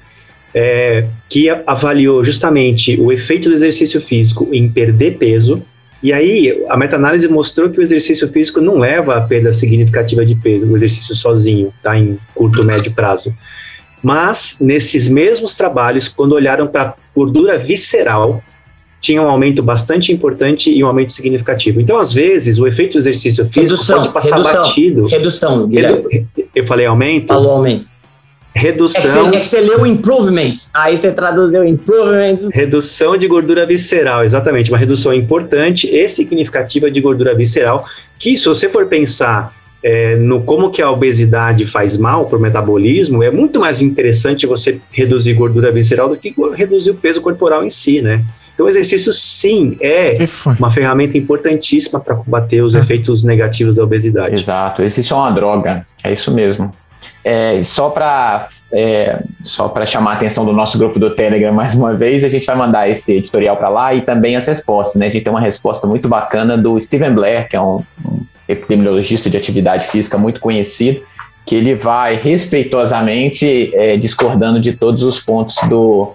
é, que avaliou justamente o efeito do exercício físico em perder peso. E aí, a meta-análise mostrou que o exercício físico não leva a perda significativa de peso, o exercício sozinho, tá? Em curto, médio prazo. Mas, nesses mesmos trabalhos, quando olharam para gordura visceral, tinha um aumento bastante importante e um aumento significativo. Então, às vezes, o efeito do exercício físico redução, pode passar redução, batido. Redução, Guilherme. Eu falei aumento? Falou aumento. Redução. É que, você, é que você leu improvements, aí você traduziu improvements. Redução de gordura visceral, exatamente. Uma redução importante e significativa de gordura visceral, que se você for pensar é, no como que a obesidade faz mal para o metabolismo, é muito mais interessante você reduzir gordura visceral do que reduzir o peso corporal em si, né? Então, o exercício, sim, é uma ferramenta importantíssima para combater os efeitos negativos da obesidade. Exato, exercício é uma droga, é isso mesmo. É, só para é, só para chamar a atenção do nosso grupo do Telegram mais uma vez, a gente vai mandar esse editorial para lá e também as respostas. Né? A gente tem uma resposta muito bacana do Steven Blair, que é um, um epidemiologista de atividade física muito conhecido, que ele vai respeitosamente é, discordando de todos os pontos do,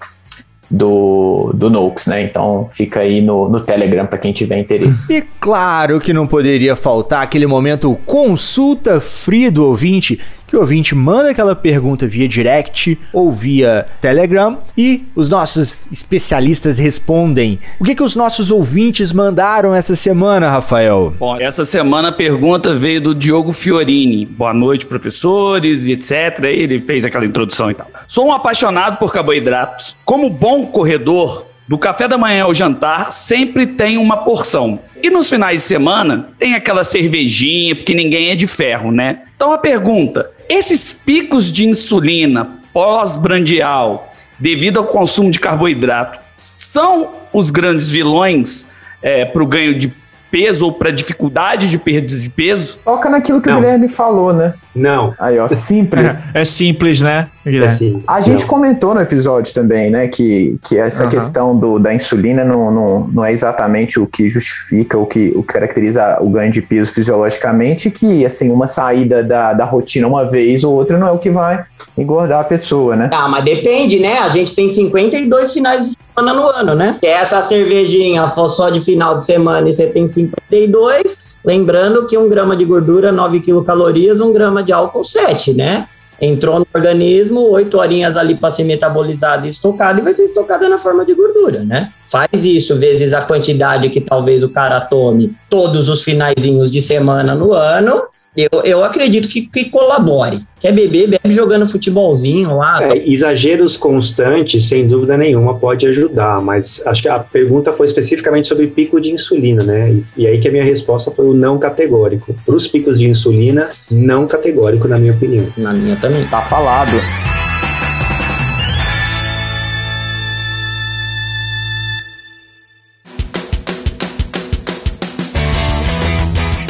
do, do Noakes, né? Então fica aí no, no Telegram para quem tiver interesse. E claro que não poderia faltar aquele momento consulta free do ouvinte, que o ouvinte manda aquela pergunta via direct ou via Telegram e os nossos especialistas respondem. O que, que os nossos ouvintes mandaram essa semana, Rafael? Bom, essa semana a pergunta veio do Diogo Fiorini. Boa noite, professores etc. Ele fez aquela introdução e tal. Sou um apaixonado por carboidratos. Como bom corredor, do café da manhã ao jantar sempre tem uma porção. E nos finais de semana tem aquela cervejinha, porque ninguém é de ferro, né? Então a pergunta: esses picos de insulina pós-brandial, devido ao consumo de carboidrato, são os grandes vilões é, para o ganho de peso ou para dificuldade de perda de peso? Toca naquilo que Não. o Guilherme falou, né? Não. Aí, ó, simples. É simples, né, É Guilherme? assim. A gente comentou no episódio também, né, que, que essa Aham. questão do, da insulina não, não, não é exatamente o que justifica, o que, o que caracteriza o ganho de peso fisiologicamente, que, assim, uma saída da, da rotina uma vez ou outra não é o que vai engordar a pessoa, né? Ah, mas depende, né? A gente tem 52 finais de semana no ano, né? Se essa cervejinha for só de final de semana e você tem 52, lembrando que um grama de gordura, 9 quilocalorias, um grama de álcool, 7, né? entrou no organismo, oito horinhas ali para ser metabolizado e estocado, e vai ser estocada na forma de gordura, né? Faz isso vezes a quantidade que talvez o cara tome todos os finaizinhos de semana no ano, eu, eu acredito que, que colabore. Quer beber, bebe jogando futebolzinho lá. É, exageros constantes, sem dúvida nenhuma, pode ajudar, mas acho que a pergunta foi especificamente sobre pico de insulina, né? E, e aí que a minha resposta foi o não categórico. Para os picos de insulina, não categórico, na minha opinião. Na minha também. Tá falado.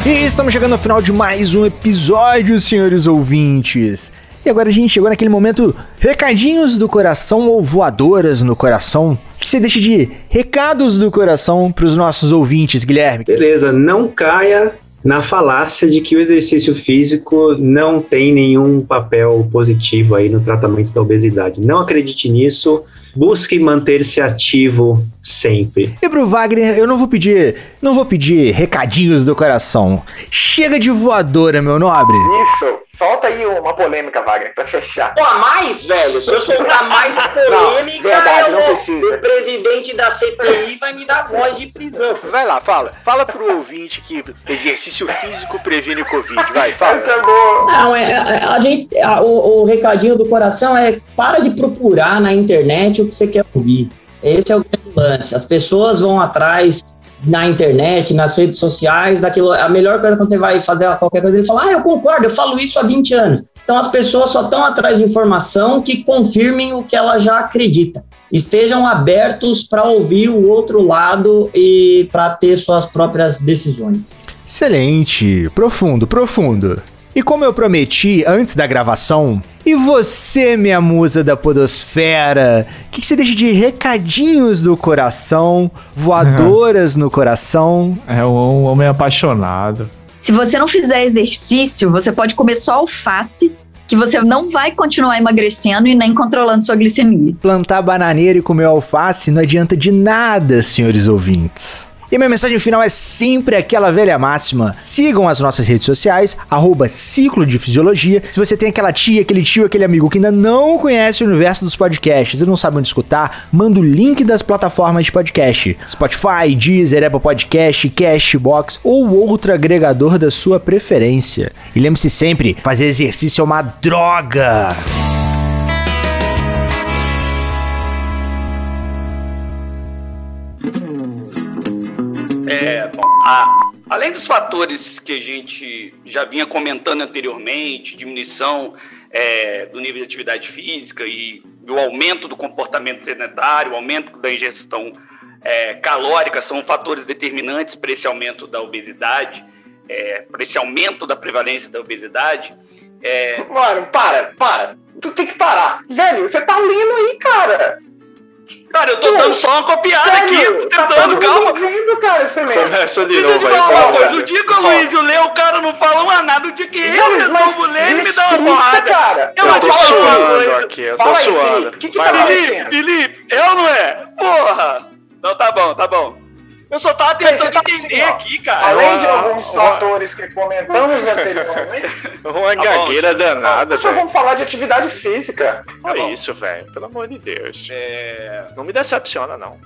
E estamos chegando ao final de mais um episódio, senhores ouvintes. E agora a gente chegou naquele momento recadinhos do coração ou voadoras no coração. Que você deixa de recados do coração para os nossos ouvintes, Guilherme. Beleza, não caia na falácia de que o exercício físico não tem nenhum papel positivo aí no tratamento da obesidade. Não acredite nisso. Busque manter-se ativo sempre. E pro Wagner, eu não vou pedir, não vou pedir recadinhos do coração. Chega de voadora, meu nobre. Isso. Solta aí uma polêmica, Wagner, pra fechar. Pô, a mais, velho, se eu soltar mais polêmica, Não, verdade, eu não vou- precisa. o presidente da CPI vai me dar voz de prisão. Vai lá, fala. Fala pro ouvinte que exercício físico previne Covid. Vai, fala. Essa é boa. Não, é, é, a gente, a- o, o recadinho do coração é para de procurar na internet o que você quer ouvir. Esse é o grande lance. As pessoas vão atrás na internet, nas redes sociais, daquilo. A melhor coisa quando você vai fazer qualquer coisa, ele fala, ah, eu concordo, eu falo isso há 20 anos. Então as pessoas só estão atrás de informação que confirmem o que ela já acredita. Estejam abertos para ouvir o outro lado e para ter suas próprias decisões. Excelente, profundo, profundo. E como eu prometi antes da gravação, e você, minha musa da podosfera, o que, que você deixa de recadinhos do coração, voadoras no coração? É um homem apaixonado. Se você não fizer exercício, você pode comer só alface, que você não vai continuar emagrecendo e nem controlando sua glicemia. Plantar bananeira e comer alface não adianta de nada, senhores ouvintes. E minha mensagem final é sempre aquela velha máxima. Sigam as nossas redes sociais, arroba Ciclo de Fisiologia. Se você tem aquela tia, aquele tio, aquele amigo que ainda não conhece o universo dos podcasts e não sabe onde escutar, manda o link das plataformas de podcast. Spotify, Deezer, Apple Podcast, Cashbox ou outro agregador da sua preferência. E lembre-se sempre, fazer exercício é uma droga! É, bom, a- além dos fatores que a gente já vinha comentando anteriormente, diminuição é, do nível de atividade física e o aumento do comportamento sedentário, o aumento da ingestão é, calórica, são fatores determinantes para esse aumento da obesidade, é, para esse aumento da prevalência da obesidade. É, Mano, para, para. Tu tem que parar. Velho, você tá lendo aí, cara. Cara, eu tô dando só uma copiada aqui, tô tá tentando, calma. vendo, cara. Começa de novo aí. falar coisa. O dia que o Luiz lê, o cara não fala mais nada. O dia que eu resolvo ler, ele me dá uma porrada. cara. Eu, Eu tô suando aqui, eu tô suando. Felipe, o que que Vai tá? Felipe, Felipe, eu não é? Porra. Não, tá bom, tá bom. Eu só tava tentando tá entender assim, aqui, cara. Além de alguns fatores que comentamos anteriormente, Uma Tá gagueira danada, só velho. vamos falar de atividade física. Olha isso, velho. Pelo amor de Deus. É, Não me decepciona, não.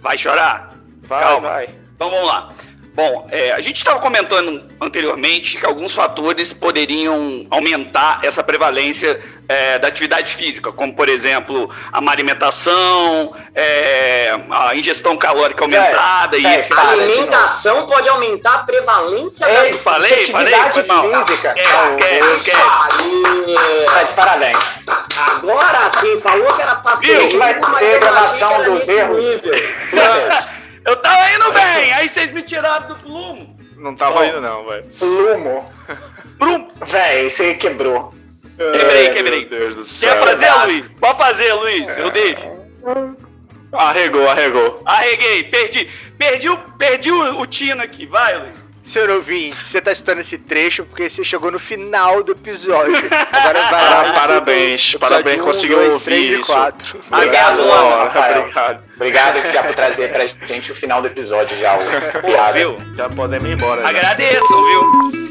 Vai chorar? Vai, Calma. vai. Então vamos lá. Bom, é, a gente estava comentando anteriormente que alguns fatores poderiam aumentar essa prevalência é, da atividade física, como por exemplo a má alimentação, é, a ingestão calórica aumentada e etc. novo. alimentação pode aumentar a prevalência Ei, Eu falei, falei, atividade física. Esquece, esquece, esquece. Tá de parabéns. Agora sim, falou que era pra A gente vai ter gravação dos erros. Eu tava indo bem, aí vocês me tiraram do plumo. Não tava indo, não, velho. Lumo. Brum. Véi, isso aí quebrou. Quebrei, Ai, quebrei. Meu Deus do céu. Quer fazer, Luiz? Pode fazer, Luiz. Eu deixo. Arregou, arregou. Arreguei, perdi. Perdi o, perdi o, o tino aqui. Vai, Luiz. Senhor ouvinte, você tá escutando esse trecho porque você chegou no final do episódio. Agora vai lá. Parabéns, parabéns, um, conseguiu dois, ouvir três e isso. quatro. Obrigado, Rafael. Obrigado. Obrigado já por trazer pra gente o final do episódio já, o Pô, piada. viu? Já podemos ir embora. né? Agradeço, viu?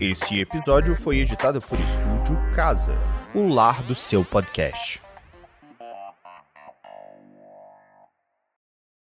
Esse episódio foi editado por Estúdio Casa, o lar do seu podcast.